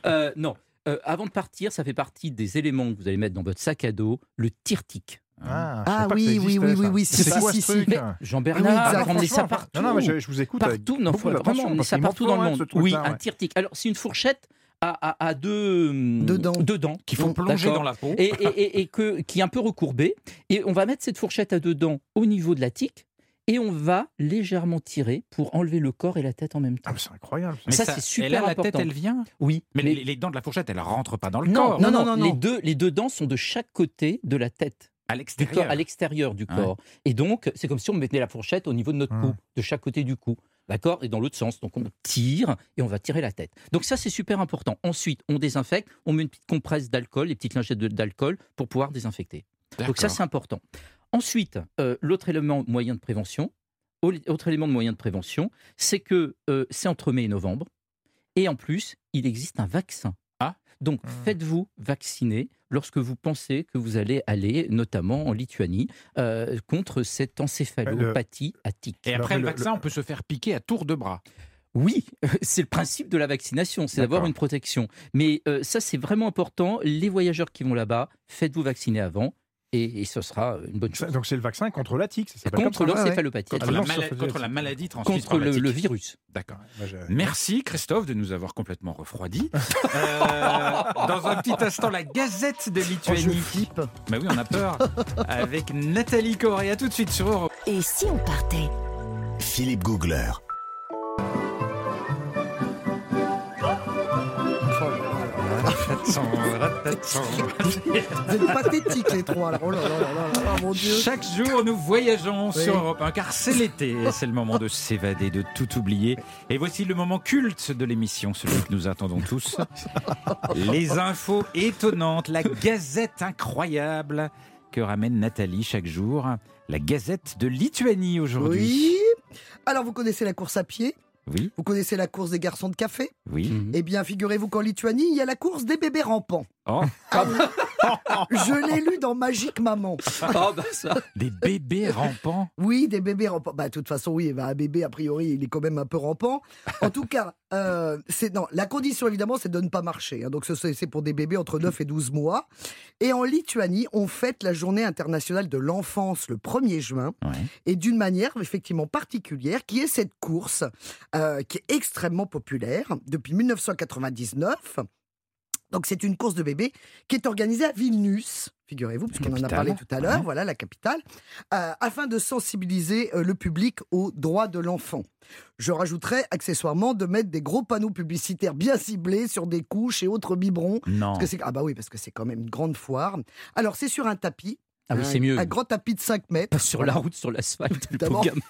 Euh, non. Euh, avant de partir, ça fait partie des éléments que vous allez mettre dans votre sac à dos, le tirtique. Ah, Ah oui, oui, oui, oui, oui, si, C'est si, quoi si, ce si. truc? Mais Jean-Bernard, Ah oui, ça partout. Non, non, mais je, je vous écoute. Partout, non, beaucoup faut vraiment parce ça partout dans le de monde. Oui, un tirtique. Alors, c'est une fourchette à, à, à deux, hum, Deux dents. deux dents. Qu'il faut Donc, plonger dans la peau. et, et- et- et que, qui est un peu recourbée. Et on va mettre cette fourchette à deux dents au niveau de la tique et on va légèrement tirer pour enlever le corps et la tête en même Ah, temps. mais c'est incroyable. ça. Mais ça, c'est super et là, la important. tête, elle vient. Oui, Mais mais les, les dents de la fourchette, elles rentrent pas dans le non, corps. non, Non, non, non, les non. deux, les deux dents sont de chaque côté de la tête. À du l'extérieur. corps, à l'extérieur du Ouais. corps. Et donc, c'est comme si on mettait la fourchette au niveau de notre cou, de chaque côté du cou. D'accord? Et dans l'autre sens. Donc, on tire et on va tirer la tête. Donc, ça, c'est super important. Ensuite, on désinfecte, on met une petite compresse d'alcool, les petites lingettes d'alcool pour pouvoir désinfecter. Donc, ça, c'est important. Ensuite, euh, l'autre élément moyen de prévention, au- autre élément de moyen de prévention, c'est que euh, c'est entre mai et novembre. Et en plus, il existe un vaccin. Donc, Hmm. faites-vous vacciner lorsque vous pensez que vous allez aller, notamment en Lituanie, euh, contre cette encéphalopathie à tic. Et après le, le- vaccin, on peut se faire piquer à tour de bras. Oui, <laughs> c'est le principe de la vaccination, c'est d'avoir une protection. Mais euh, ça, c'est vraiment important. Les voyageurs qui vont là-bas, faites-vous vacciner avant. Et, et ce sera une bonne chose. Donc c'est le vaccin contre la tique, ça Contre l'encéphalopathie. Contre, la, non, mala- ça faisait- contre la maladie transmise Contre le, virus. D'accord. Merci Christophe de nous avoir complètement refroidis. Euh, <laughs> dans un petit instant, la Gazette de Oh, je Lituanie. flippe. Bah oui, on a peur. <laughs> Avec Nathalie Corée. À tout de suite sur Europe. Et si on partait? Philippe Googler. Vous êtes pathétiques les trois. là. Oh là là là là là, mon Dieu. Chaque jour, nous voyageons Oui. sur Europe 1, car c'est l'été, c'est le moment de s'évader, de tout oublier. Et voici le moment culte de l'émission, celui que nous attendons tous. Les infos étonnantes, la gazette incroyable que ramène Nathalie chaque jour. La gazette de Lituanie aujourd'hui. Oui. Alors, vous connaissez la course à pied? Oui, Vous connaissez la course des garçons de café? Oui. Mhm. Eh bien, figurez-vous qu'en Lituanie, il y a la course des bébés rampants. Oh, Ah oui. <laughs> Je l'ai lu dans Magique Maman. Ah bah ça. des bébés rampants. Oui, des bébés rampants. Bah, de toute façon, oui, bah, un bébé, a priori, il est quand même un peu rampant. En tout cas, euh, c'est non, la condition, évidemment, c'est de ne pas marcher. hein. Donc, ce- c'est c'est pour des bébés entre 9 et 12 mois. Et en Lituanie, on fête la journée internationale de l'enfance le 1er juin. Ouais. et d'une manière effectivement particulière, qui est cette course euh, qui est extrêmement populaire depuis 1999. Donc c'est une course de bébés qui est organisée à Vilnius, figurez-vous, puisqu'on en a parlé tout à l'heure, ouais. voilà la capitale, euh, afin de sensibiliser euh, le public aux droits de l'enfant. Je rajouterais accessoirement de mettre des gros panneaux publicitaires bien ciblés sur des couches et autres biberons. Non. Parce que c'est- ah bah oui, parce que c'est quand même une grande foire. Alors c'est sur un tapis. Ah oui, un- c'est mieux. Un grand tapis de 5 mètres. Pas sur la route, sur l'asphalte. le Évidemment. pauvre gamin.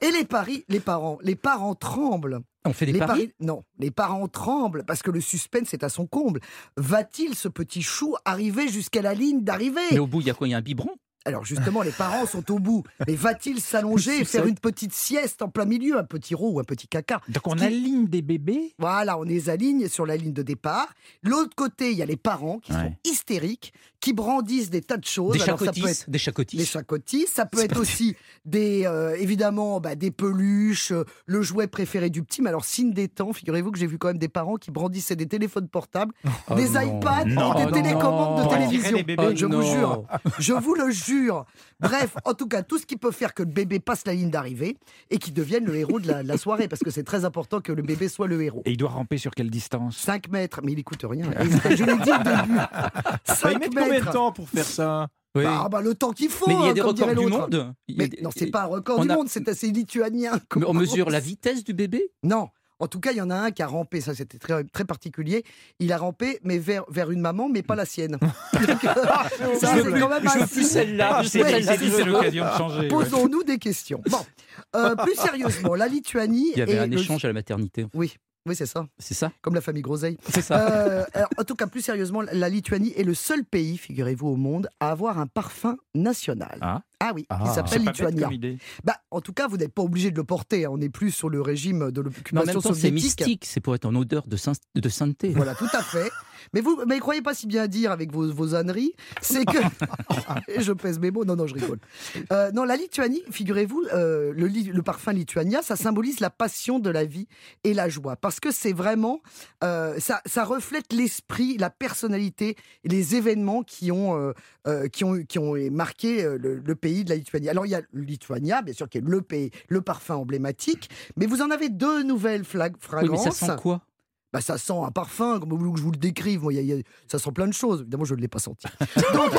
Et les paris, les parents, les parents tremblent. On fait des les paris. non, les parents tremblent parce que le suspense est à son comble. Va-t-il ce petit chou arriver jusqu'à la ligne d'arrivée? Mais au bout, il y a quoi? Il y a un biberon? Alors justement, les parents sont au bout. Mais va-t-il s'allonger <laughs> et faire une petite sieste en plein milieu, un petit roux ou un petit caca? Donc on qui- aligne des bébés? Voilà, on les aligne sur la ligne de départ. L'autre côté, il y a les parents qui sont hystériques, qui brandissent des tas de choses. Des Alors, ça peut être chacotis. Des chacotis. Ça peut être aussi des, euh, évidemment, bah, des peluches, euh, le jouet préféré du petit. Mais alors, signe des temps, figurez-vous que j'ai vu quand même des parents qui brandissaient des téléphones portables, Oh des non. iPads Non, et des non, télécommandes de télévision. bébés. je Oh vous jure, je vous le jure. Bref, en tout cas, tout ce qui peut faire que le bébé passe la ligne d'arrivée et qu'il devienne le héros de la, de la soirée, parce que c'est très important que le bébé soit le héros. Et il doit ramper sur quelle distance? 5 mètres, mais il écoute rien. Je l'ai dit au début. Ça, 5 ils mettent combien de temps pour faire ça? Oui. Ah bah le temps qu'il faut. Mais il y a hein, des records du monde. Mais non, c'est pas un record on du a- monde, c'est assez lituanien. Mais on mesure la vitesse du bébé? Non. En tout cas, il y en a un qui a rampé, ça c'était très, très particulier. Il a rampé, mais vers, vers une maman, mais pas la sienne. <laughs> Donc, euh, ça, Je c'est veux plus- quand même je veux plus celle-là. Ah, je c'est- c'est l'occasion de changer. ouais. Posons-nous des questions. Bon, Euh, plus sérieusement, la Lituanie. <laughs> Il y avait un le- échange à la maternité. Oui, oui, c'est ça, C'est ça comme la famille Groseille. C'est ça. Euh, alors, en tout cas, plus sérieusement, la Lituanie est le seul pays, figurez-vous, au monde à avoir un parfum national. Ah. Oui, Ah. qui s'appelle Lituania. Bah, en tout cas, vous n'êtes pas obligé de le porter. hein. On n'est plus sur le régime de l'occupation temps, c'est soviétique. mystique. C'est pour être en odeur de, saint- de sainteté. Voilà, tout à fait. Mais vous, mais croyez pas si bien dire avec vos, vos âneries, c'est que <laughs> <laughs> je pèse mes mots. Non, non, je rigole. Euh, non, la Lituanie, figurez-vous, euh, le, le parfum Lituania, ça symbolise la passion de la vie et la joie, parce que c'est vraiment, euh, ça, ça reflète l'esprit, la personnalité, et les événements qui ont, euh, euh, qui ont, qui ont marqué le, le pays de la Lituanie. Alors il y a Lituania, bien sûr, qui est le pays, le parfum emblématique, mais vous en avez deux nouvelles flag- Oui, mais fragrances. ça sent quoi? Bah, ça sent un parfum, comme vous voulez que je vous le décrive. Moi, il y a- il y a- ça sent plein de choses. Évidemment, je ne l'ai pas senti. <laughs> Donc,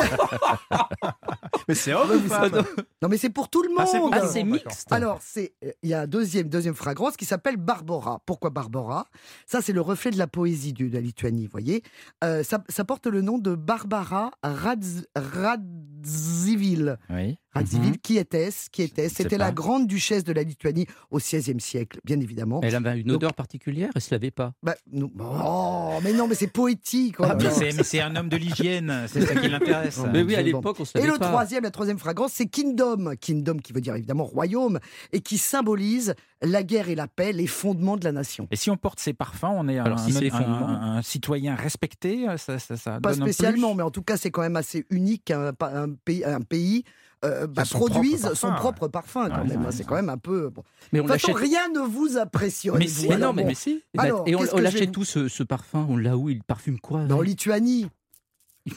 <laughs> Mais c'est homme ou femme non, mais c'est pour tout le monde. Ah, c'est pour Ah, tout mixte. Alors, c'est il y a un deuxième, deuxième fragrance qui s'appelle Barbara. Pourquoi Barbara Ça, c'est le reflet de la poésie de la Lituanie, vous voyez. Euh, ça, ça porte le nom de Barbara Radz, Radzivil. Oui. Radzivil, qui était-ce? Qui était Je sais C'était la grande duchesse de la Lituanie au XVIe siècle, bien évidemment. Elle avait une Donc- odeur particulière, elle se lavait pas. Bah, nous- Oh, mais non, mais c'est poétique. oh là Mais c'est- un homme de l'hygiène, c'est ça qui l'intéresse. Non, Mais oui, à l'époque, on se Et lavait le pas. Troisième, la troisième fragrance, c'est Kingdom. Kingdom qui veut dire évidemment royaume et qui symbolise la guerre et la paix, les fondements de la nation. Et si on porte ces parfums, on est un, Alors, si un- fondements. un- un citoyen respecté ça, ça, ça Pas donne un plus spécialement, mais en tout cas, c'est quand même assez unique qu'un pa- un pays, un pays euh, bah, son produise propre son parfum, propre parfum quand Ouais, même. ouais, hein. C'est ouais. quand même un peu. Bon. Mais De on toute façon, l'achète. rien ne vous impressionne. Mais vous. si, Mais Alors non, mais, bon, mais si. Alors, et on, on l'achète vais tout ce, ce parfum, on l'a où Il parfume quoi mais en Lituanie.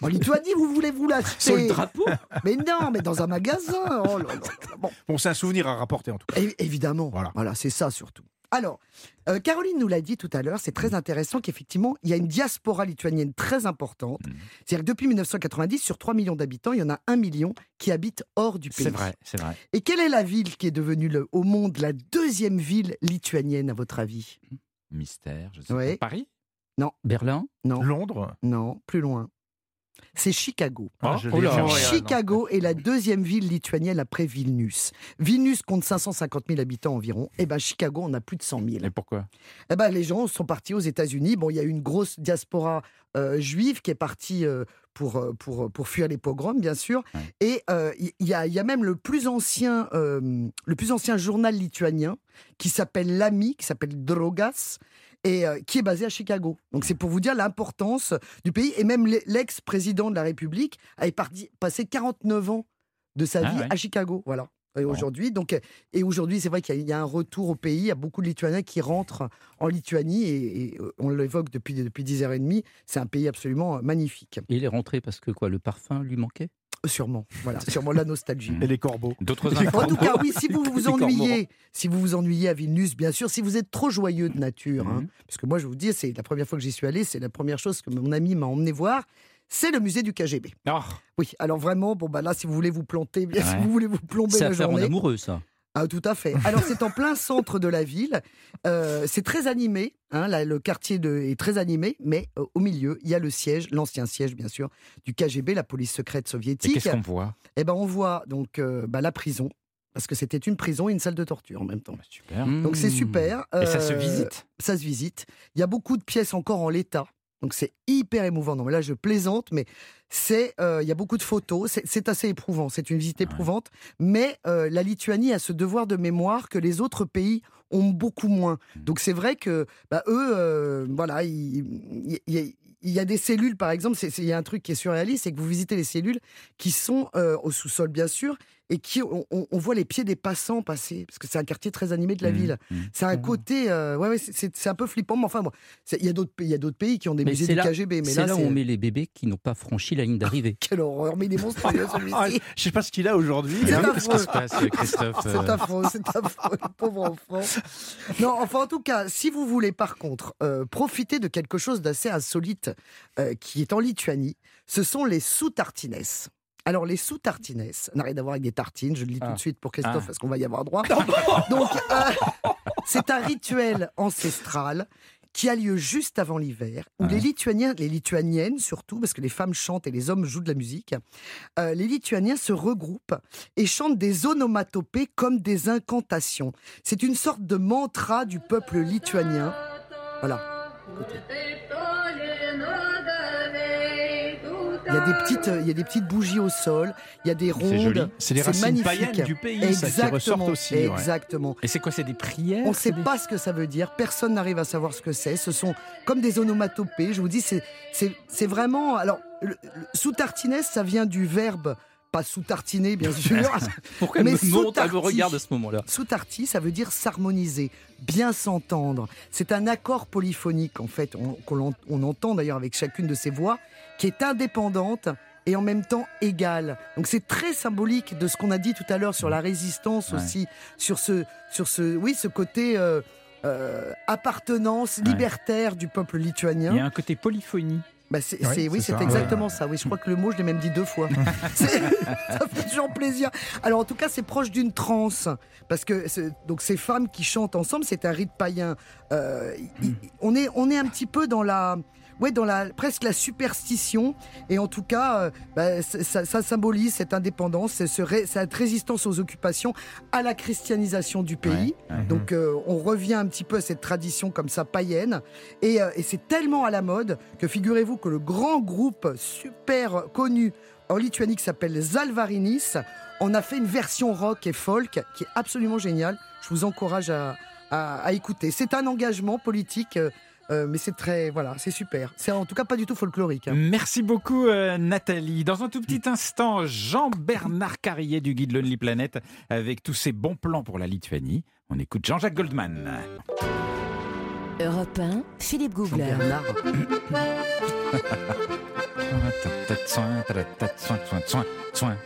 En Lituanie, vous voulez vous l'acheter Sur le drapeau Mais non, mais dans un magasin. Oh là là. Bon, Bon, c'est un souvenir à rapporter en tout cas. É- Évidemment. Voilà. Voilà, c'est ça surtout. Alors, euh, Caroline nous l'a dit tout à l'heure, c'est très intéressant qu'effectivement, il y a une diaspora lituanienne très importante. Mhm. C'est-à-dire que depuis 1990, sur 3 millions d'habitants, il y en a 1 million qui habitent hors du pays. C'est vrai, c'est vrai. Et quelle est la ville qui est devenue le- au monde la deuxième ville lituanienne, à votre avis? Mystère, je sais Ouais. pas. Paris? Berlin? Non, Londres? non, plus loin. C'est Chicago. Ah, oh là. Chicago est la deuxième ville lituanienne après Vilnius. Vilnius compte 550 000 habitants environ. Et ben Chicago, on a plus de 100 000. Et pourquoi? Eh ben, les gens sont partis aux États-Unis. Bon, il y a eu une grosse diaspora euh, juive qui est partie euh, pour, euh, pour, pour fuir les pogroms, bien sûr. Ouais. Et euh, il y, a, y a même le plus ancien, le plus ancien journal lituanien qui s'appelle l'AMI, qui s'appelle Drogas. Et euh, qui est basé à Chicago. Donc c'est pour vous dire l'importance du pays. Et même l'e- l'ex-président de la République avait parti- passé 49 ans de sa Ah vie ouais. à Chicago. Voilà. Et aujourd'hui, donc, euh, et aujourd'hui, c'est vrai qu'il y, a- y a un retour au pays. Il y a beaucoup de Lituaniens qui rentrent en Lituanie et, et, euh, on l'évoque depuis depuis dix heures et demie. C'est un pays absolument magnifique, Et il est rentré parce que quoi, le parfum lui manquait? Sûrement. Voilà, sûrement la nostalgie. Et les corbeaux. D'autres En tout cas, oui, si vous <laughs> vous ennuyez, si vous vous ennuyez à Vilnius, bien sûr, si vous êtes trop joyeux de nature, hein, Mhm. parce que moi, je vous dis, c'est la première fois que j'y suis allé, c'est la première chose que mon ami m'a emmené voir, c'est le musée du KGB. Oh, Oui, alors vraiment, bon bah là, si vous voulez vous planter, bien, si vous voulez vous plomber C'est la journée, amoureux, ça. Ah, tout à fait. Alors, c'est en plein centre de la ville. Euh, c'est très animé. hein, là, le quartier de- est très animé, mais euh, au milieu, il y a le siège, l'ancien siège, bien sûr, du KGB, la police secrète et soviétique. qu'est-ce qu'on voit? Eh ben, on voit donc euh, bah, la prison, parce que c'était une prison et une salle de torture en même temps. Bah, Super. Donc, c'est Mmh. super. Et ça se visite? Ça se visite. Il y a beaucoup de pièces encore en l'état. Donc c'est hyper émouvant. Non mais là je plaisante, mais c'est euh, il y a beaucoup de photos. C'est- assez éprouvant. C'est une visite éprouvante. Mais euh, la Lituanie a ce devoir de mémoire que les autres pays ont beaucoup moins. Mmh. Donc c'est vrai que bah, eux, euh, voilà, il y, a- des cellules, par exemple, il y a un truc qui est surréaliste, c'est que vous visitez les cellules qui sont au sous-sol, bien sûr, et qui on, voit les pieds des passants passer, parce que c'est un quartier très animé de la Mmh, ville. mmh. C'est un côté, euh, ouais, ouais, c'est- c'est c'est un peu flippant, mais enfin, bon, c'est- il y a d'autres pays, il y a d'autres pays qui ont des Mais musées c'est du là- KGB, mais C'est là, là où c'est on met les bébés qui n'ont pas franchi la ligne d'arrivée. <laughs> quelle horreur, mais il est monstrueux <laughs> Ah, celui-ci. je sais pas ce qu'il a aujourd'hui. C'est hein. Qu'est-ce qui se passe, <laughs> Christophe C'est euh, affreux, c'est affreux, le pauvre enfant. Non, enfin, en tout cas, si vous voulez, par contre, euh, profiter de quelque chose d'assez insolite euh, qui est en Lituanie, ce sont les sous-tartines. Alors, les sous-tartines n'a rien à voir avec des tartines, je le dis tout Ah. de suite pour Christophe, Ah. parce qu'on va y avoir droit. <laughs> Donc, euh, c'est un rituel ancestral qui a lieu juste avant l'hiver, où les Lituaniens, les Lituaniennes surtout, parce que les femmes chantent et les hommes jouent de la musique, euh, les Lituaniens se regroupent et chantent des onomatopées comme des incantations. C'est une sorte de mantra du peuple lituanien. Voilà. Écoutez. Y a des petites, il y a des petites bougies au sol, il y a des rondes. joli. C'est les racines magnifique. païennes du pays, ça, qui ressortent aussi. ouais. Exactement. Et c'est quoi C'est des prières On ne sait des- pas ce que ça veut dire. Personne n'arrive à savoir ce que c'est. Ce sont comme des onomatopées. Je vous dis, c'est vraiment. Alors, le, le- sous tartiner, ça vient du verbe pas sous tartiner, bien <laughs> sûr. Pourquoi Mais me regarde à ce moment-là Sous tartie, ça veut dire s'harmoniser, bien s'entendre. C'est un accord polyphonique, en fait, on, qu'on on entend d'ailleurs avec chacune de ces voix, qui est indépendante et en même temps égale. Donc c'est très symbolique de ce qu'on a dit tout à l'heure sur la résistance Ouais. aussi, sur ce, sur ce, oui, ce côté euh, euh, appartenance Ouais. libertaire du peuple lituanien. Il y a un côté polyphonie. Bah, c'est, Oui, c'est- oui, c'est c'est ça, exactement ça. Oui, je crois que le mot, je l'ai même dit deux fois. <laughs> <laughs> Ça fait toujours plaisir. Alors, en tout cas, c'est proche d'une transe. Parce que donc ces femmes qui chantent ensemble, c'est un rite païen. Euh, on, est, on est un petit peu dans la. Ouais, dans la, presque la superstition. Et en tout cas, euh, bah, ça, symbolise cette indépendance, ce- ce ré- cette résistance aux occupations, à la christianisation du pays. Ouais, ouais. Donc euh, on revient un petit peu à cette tradition comme ça païenne. Et, euh, et c'est tellement à la mode que figurez-vous que le grand groupe super connu en Lituanie qui s'appelle Zalvarinis en a fait une version rock et folk qui est absolument géniale. Je vous encourage à, à- à écouter. C'est un engagement politique. Euh, mais c'est très, voilà, c'est super. C'est en tout cas pas du tout folklorique. hein. Merci beaucoup euh, Nathalie. Dans un tout petit instant, Jean-Bernard Carrier du guide Lonely Planet avec tous ses bons plans pour la Lituanie. On écoute Jean-Jacques Goldman. Europe 1, Philippe Googler. <laughs>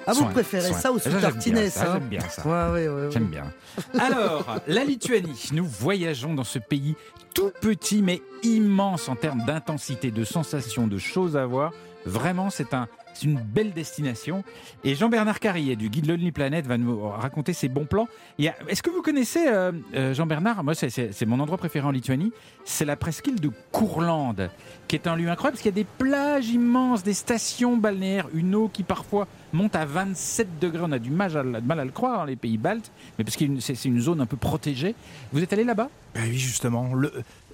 Ah, vous préférez ça au sous tartinet, ça J'aime bien ça. Ouais, ouais, ouais, ouais. J'aime bien. Alors, la Lituanie, nous voyageons dans ce pays tout petit mais immense en termes d'intensité, de sensations, de choses à voir. Vraiment, c'est un, c'est une belle destination. Et Jean-Bernard Carrier du guide Lonely Planet va nous raconter ses bons plans. A- Est-ce que vous connaissez euh, euh, Jean-Bernard? Moi, c'est- mon endroit préféré en Lituanie. C'est la presqu'île de Courlande, qui est un lieu incroyable parce qu'il y a des plages immenses, des stations balnéaires, une eau qui parfois monte à 27 degrés. On a du mal à, le croire, hein, les pays baltes, mais parce que c'est une zone un peu protégée. Vous êtes allé là-bas? Ben oui, justement,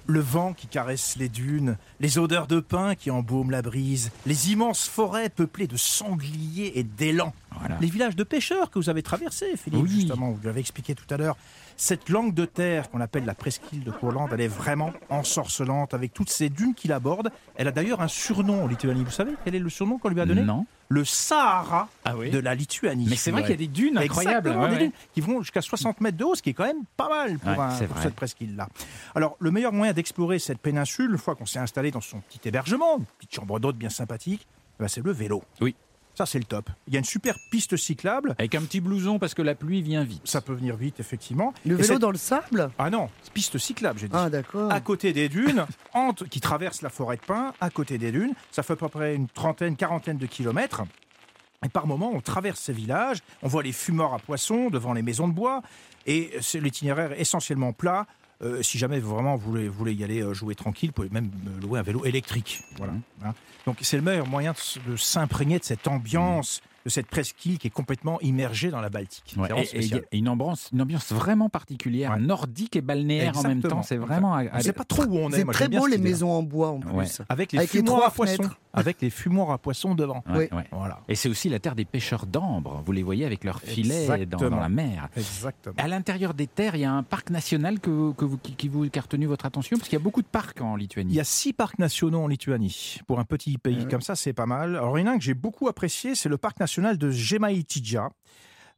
le vent qui caresse les dunes, les odeurs de pin qui embaument la brise, les immenses forêts peuplées de sangliers et d'élans. Voilà. Les villages de pêcheurs que vous avez traversés, Philippe, Oui. justement, vous l'avez expliqué tout à l'heure. Cette langue de terre qu'on appelle la presqu'île de Courlande, elle est vraiment ensorcelante avec toutes ces dunes qui l'abordent. Elle a d'ailleurs un surnom en Lituanie. Vous savez quel est le surnom qu'on lui a donné? Non. Le Sahara Ah oui. de la Lituanie. Mais c'est vrai qu'il y a des dunes incroyables. Ouais, des ouais. dunes qui vont jusqu'à 60 mètres de haut, ce qui est quand même pas mal pour, Ouais, un- c'est pour vrai. cette presqu'île-là. Alors, le meilleur moyen d'explorer cette péninsule, une fois qu'on s'est installé dans son petit hébergement, une petite chambre d'hôte bien sympathique, eh ben, c'est le vélo. Oui. Ça, c'est le top. Il y a une super piste cyclable. Avec un petit blouson parce que la pluie vient vite. Ça peut venir vite, effectivement. Le vélo cette- dans le sable? Ah non, piste cyclable, j'ai dit. Ah, d'accord. à côté des dunes, entre, qui traversent la forêt de pins, à côté des dunes. Ça fait à peu près une trentaine, quarantaine de kilomètres. Et par moments, on traverse ces villages, on voit les fumoirs à poissons devant les maisons de bois, et c'est l'itinéraire est essentiellement plat. Euh, si jamais vraiment vous voulez, vous voulez y aller euh, jouer tranquille, vous pouvez même euh, louer un vélo électrique. Voilà. hein. Donc c'est le meilleur moyen de s'imprégner de cette ambiance, de cette presqu'île qui est complètement immergée dans la Baltique. Ouais, et- et il y spécial. a une ambiance, une ambiance vraiment particulière, Ouais. nordique et balnéaire en même temps. C'est vraiment. Je sais pas trop où on est. C'est très beau les maisons en bois en plus. Ouais. Avec les Avec fumoirs à poissons. <laughs> Avec les fumoirs à poissons devant. Ouais, Oui. ouais. Voilà. Et c'est aussi la terre des pêcheurs d'ambre. Vous les voyez avec leurs filets dans, la mer. Exactement. À l'intérieur des terres, il y a un parc national que, que vous, qui, qui vous, qui a retenu votre attention Parce qu'il y a beaucoup de parcs en Lituanie. Il y a six parcs nationaux en Lituanie. Pour un petit pays ouais. comme ça, c'est pas mal. Alors, il y en a un que j'ai beaucoup apprécié, c'est le parc national de Gemaitija.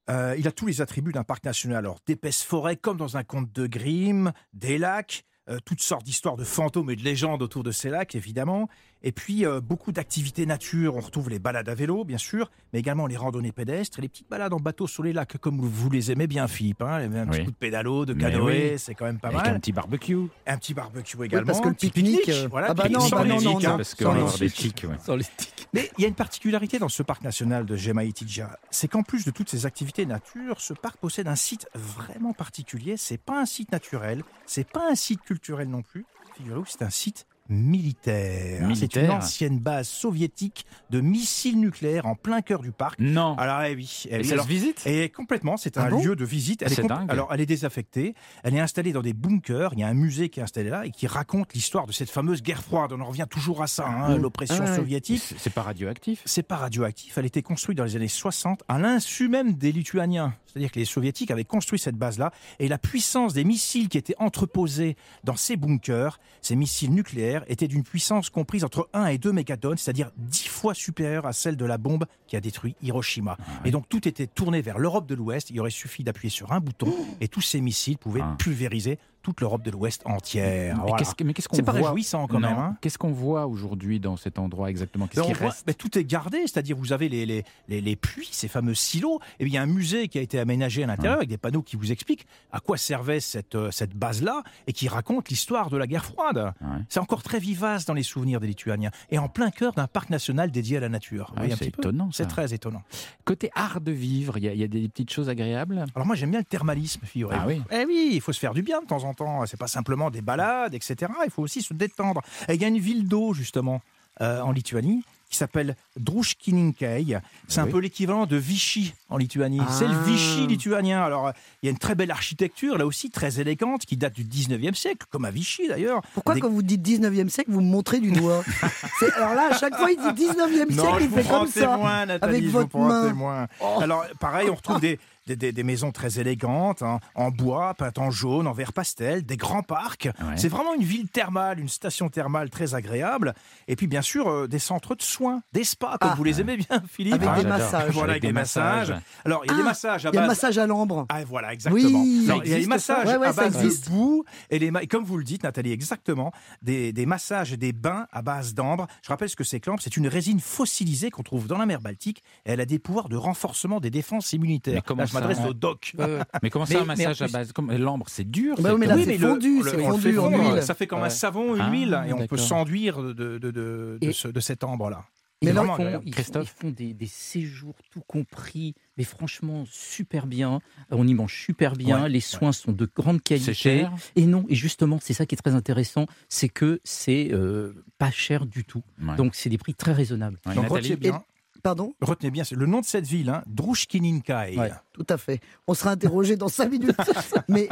Euh, il a tous les attributs d'un parc national. Alors, d'épaisses forêts comme dans un conte de Grimm, des lacs, euh, toutes sortes d'histoires de fantômes et de légendes autour de ces lacs, évidemment. Et puis, euh, beaucoup d'activités nature. On retrouve les balades à vélo, bien sûr, mais également les randonnées pédestres et les petites balades en bateau sur les lacs, comme vous les aimez bien, Philippe. Hein. Un petit Oui. coup de pédalo, de canoë, oui. c'est quand même pas avec mal. un petit barbecue. Un petit barbecue Oui, également. parce que le un petit pique-nique. pique-nique, euh, voilà, ah bah pique-nique non, sans bah les non, non, tiques, hein. non. Parce qu'on sans va des tiques. tiques. ouais. Sans les tics. Mais il y a une particularité dans ce parc national de Gemaitija, c'est qu'en plus de toutes ces activités nature, ce parc possède un site vraiment particulier. C'est pas un site naturel, c'est pas un site culturel non plus. Figurez-vous, c'est un site militaire. C'est une ancienne base soviétique de missiles nucléaires en plein cœur du parc. Non. Alors, eh oui, eh Et oui, alors- se visite et complètement, c'est Ah un bon lieu de visite. Elle C'est est compl- dingue. Alors, elle est désaffectée. Elle est installée dans des bunkers. Il y a un musée qui est installé là et qui raconte l'histoire de cette fameuse guerre froide. On en revient toujours à ça, hein, l'oppression Ah soviétique. C'est c'est pas radioactif C'est pas radioactif. Elle a été construite dans les années 60 à l'insu même des Lituaniens. C'est-à-dire que les Soviétiques avaient construit cette base-là et la puissance des missiles qui étaient entreposés dans ces bunkers, ces missiles nucléaires, était d'une puissance comprise entre 1 et 2 mégatonnes, c'est-à-dire 10 fois supérieure à celle de la bombe qui a détruit Hiroshima. Et donc tout était tourné vers l'Europe de l'Ouest. Il aurait suffi d'appuyer sur un bouton et tous ces missiles pouvaient Ah. pulvériser toute l'Europe de l'Ouest entière. Mais Voilà. qu'est-ce qu'on C'est pas voit réjouissant quand Non. même. hein. Qu'est-ce qu'on voit aujourd'hui dans cet endroit exactement? Qu'est-ce Ben, qui reste? ben, tout est gardé, c'est-à-dire vous avez les, les, les, les puits, ces fameux silos, et bien, il y a un musée qui a été aménagé à l'intérieur avec des panneaux qui vous expliquent à quoi servait cette, euh, cette base-là et qui raconte l'histoire de la guerre froide. Ouais. C'est encore très vivace dans les souvenirs des Lituaniens et en plein cœur d'un parc national dédié à la nature. Ah oui, c'est étonnant, C'est très étonnant. Côté art de vivre, il y, a- il y a des petites choses agréables? Alors moi j'aime bien le thermalisme, figurez-vous. Ah oui. Eh oui, il faut se faire du bien de temps en temps. C'est pas simplement des balades, etc. Il faut aussi se détendre. Et il y a une ville d'eau justement euh, en Lituanie qui s'appelle Druskininkai. C'est un peu l'équivalent de Vichy en Lituanie. Ah. C'est le Vichy lituanien. Alors euh, il y a une très belle architecture là aussi très élégante qui date du 19e siècle, comme à Vichy d'ailleurs. Pourquoi Des- quand vous dites 19e siècle, vous me montrez du doigt <laughs> Alors là, à chaque fois, il dit 19e Non, siècle, il fait comme ça. témoin, Nathalie, avec votre main. témoin. Oh. Alors, pareil, on retrouve des, des, des- des maisons très élégantes, hein, en bois, peintes en jaune, en vert pastel, des grands parcs. Ouais. C'est vraiment une ville thermale, une station thermale très agréable. Et puis, bien sûr, euh, des centres de soins, des spas, comme Ah. vous les aimez bien, <laughs> Philippe. Avec hein. des j'adore. massages. Voilà, avec des massages. Alors, il y a des Ah, massages à Il y a le base massage à l'ambre. ah voilà, exactement. Oui. Alors, Ça il y a ça massages Ouais, ouais, à base de boue et les ma- et comme vous le dites Nathalie exactement des, des massages et des bains à base d'ambre. Je rappelle ce que c'est que l'ambre, c'est une résine fossilisée qu'on trouve dans la mer Baltique et elle a des pouvoirs de renforcement des défenses immunitaires. Mais comment Là, m'adresse au doc. <laughs> Mais comment ça, un massage à base comme L'ambre, c'est dur. Bah c'est oui, mais là, c'est le- fondu, le- c'est fondu en huile. Ça fait comme un savon, une Ah, huile, et on peut s'enduire de, de, de, de, Et- ce- de cet ambre-là. Mais C'est là, vraiment Ils font, agréable. ils font- Christophe ils font des, des séjours tout compris, mais franchement super bien. On y mange super bien. Ouais, les soins sont de grande qualité. C'est cher. Et non, et justement, c'est ça qui est très intéressant, c'est que c'est euh, pas cher du tout. Ouais. Donc c'est des prix très raisonnables. Ouais, Donc Nathalie bien, Pardon retenez bien c'est le nom de cette ville, hein, Drushkininkai. Ouais. Tout à fait. On sera interrogé dans cinq minutes. <laughs> Mais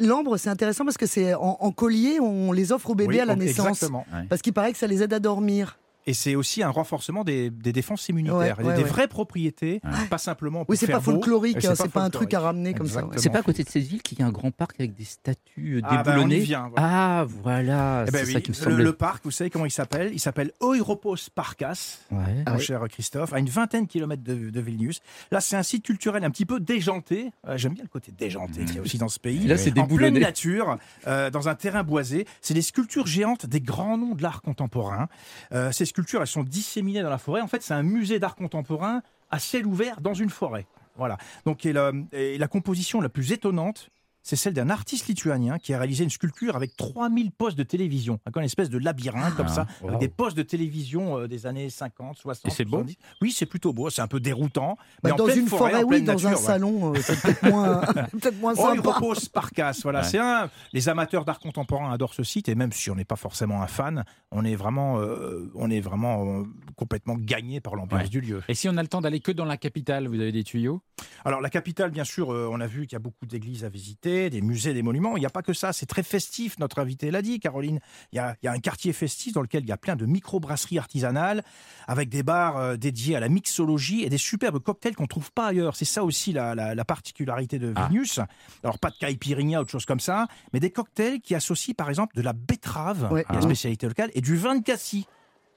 l'ambre, c'est intéressant parce que c'est en, en collier, on les offre aux bébés Oui, à la naissance. Exactement. Parce qu'il paraît que ça les aide à dormir. Et c'est aussi un renforcement des, des défenses immunitaires. Ouais, ouais, des ouais. vraies propriétés, Ouais. pas simplement pour Oui, c'est pas folklorique, C'est hein, pas pas un truc à ramener comme ça. C'est pas à côté de cette ville qu'il y a un grand parc avec des statues euh, Ah, bah, déboulonnées. vient. voilà. Ah, voilà, Eh ben c'est oui, ça qui me le, semblait. le parc, vous savez comment il s'appelle? Il s'appelle Oiropos Parkas, Ouais. Ah mon oui. cher Christophe, à une vingtaine de kilomètres de, de Vilnius. Là, c'est un site culturel un petit peu déjanté. Euh, J'aime bien le côté déjanté qu'il y a aussi dans ce pays. Là, c'est En pleine nature, euh, dans un terrain boisé. C'est des sculptures géantes des grands noms de l'art contemporain. Euh, sculptures, elles sont disséminées dans la forêt. En fait, c'est un musée d'art contemporain à ciel ouvert dans une forêt. Voilà. Donc, la composition la plus étonnante, c'est celle d'un artiste lituanien qui a réalisé une sculpture avec 3000 postes de télévision, avec une espèce de labyrinthe comme Ah, ça, wow. avec des postes de télévision euh, des années 50, 60. Et c'est beau 70. Oui, c'est plutôt beau, c'est un peu déroutant. Bah, mais en dans pleine une forêt, forêt, en oui, dans un ouais. salon, euh, c'est peut-être moins, <laughs> <laughs> peut-être moins Oh, il sympa. repose Parcas, voilà. Ouais. C'est un. Les amateurs d'art contemporain adorent ce site et même si on n'est pas forcément un fan, on est vraiment, euh, on est vraiment euh, complètement gagné par l'ambiance Ouais. du lieu. Et si on a le temps d'aller que dans la capitale, vous avez des tuyaux? Alors la capitale, bien sûr, euh, on a vu qu'il y a beaucoup d'églises à visiter, des musées, des monuments. Il n'y a pas que ça, c'est très festif. Notre invité l'a dit, Caroline. Il y, a, il y a un quartier festif dans lequel il y a plein de micro-brasseries artisanales avec des bars euh, dédiés à la mixologie et des superbes cocktails qu'on trouve pas ailleurs. C'est ça aussi la, la- la particularité de Ah. Vilnius. Alors pas de caipirinha ou de choses comme ça, mais des cocktails qui associent par exemple de la betterave, Ouais. qui est la Ah. spécialité locale, et du vin de cassis.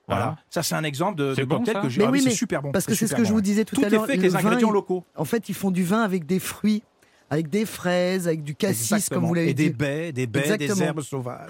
Voilà, Ah. ça c'est un exemple de, C'est de bon, cocktail ça que j'ai. Ah oui, c'est super bon. Parce que c'est ce que je vous disais tout, Tout à est l'heure. fait avec le les ingrédients locaux. En fait, ils font du vin avec des fruits, avec des fraises, avec du cassis, Exactement. comme vous l'avez Et des dit. baies, des baies, des herbes sauvages.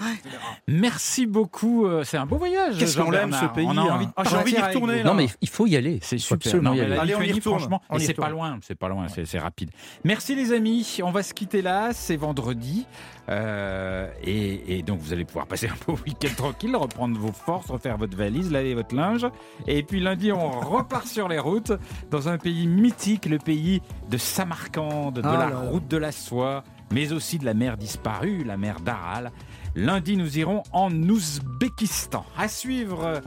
Merci beaucoup. euh, C'est un beau voyage. Qu'est-ce qu'on l'aime ce pays On a hein. envie de Ah, J'ai envie d'y retourner là. Non, mais il faut y aller. C'est absolument Non, y mais aller. Allez, on y retourne. franchement, On et y c'est pas loin, c'est pas loin, c'est c'est rapide. Merci les amis, on va se quitter là, c'est vendredi, euh, et, et donc vous allez pouvoir passer un beau week-end tranquille, reprendre vos forces, refaire votre valise, laver votre linge, et puis lundi on repart sur les routes dans un pays mythique, le pays de Samarcande, de Ah la. Route de la soie, mais aussi de la mer disparue, la mer d'Aral. Lundi, nous irons en Ouzbékistan. À suivre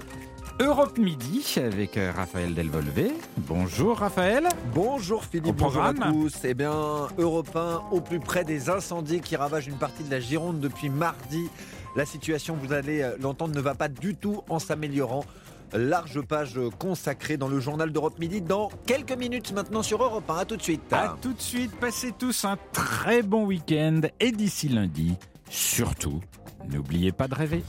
Europe Midi avec euh, Raphaël Delvolvé. Bonjour Raphaël. Bonjour Au Philippe, bonjour à tous. Eh bien, Europe 1 au plus près des incendies qui ravagent une partie de la Gironde depuis mardi. La situation, vous allez euh, l'entendre, ne va pas du tout en s'améliorant. Large page consacrée dans le journal d'Europe Midi dans quelques minutes maintenant sur Europe 1. À tout de suite. À tout de suite, passez tous un très bon week-end et d'ici lundi, surtout, n'oubliez pas de rêver.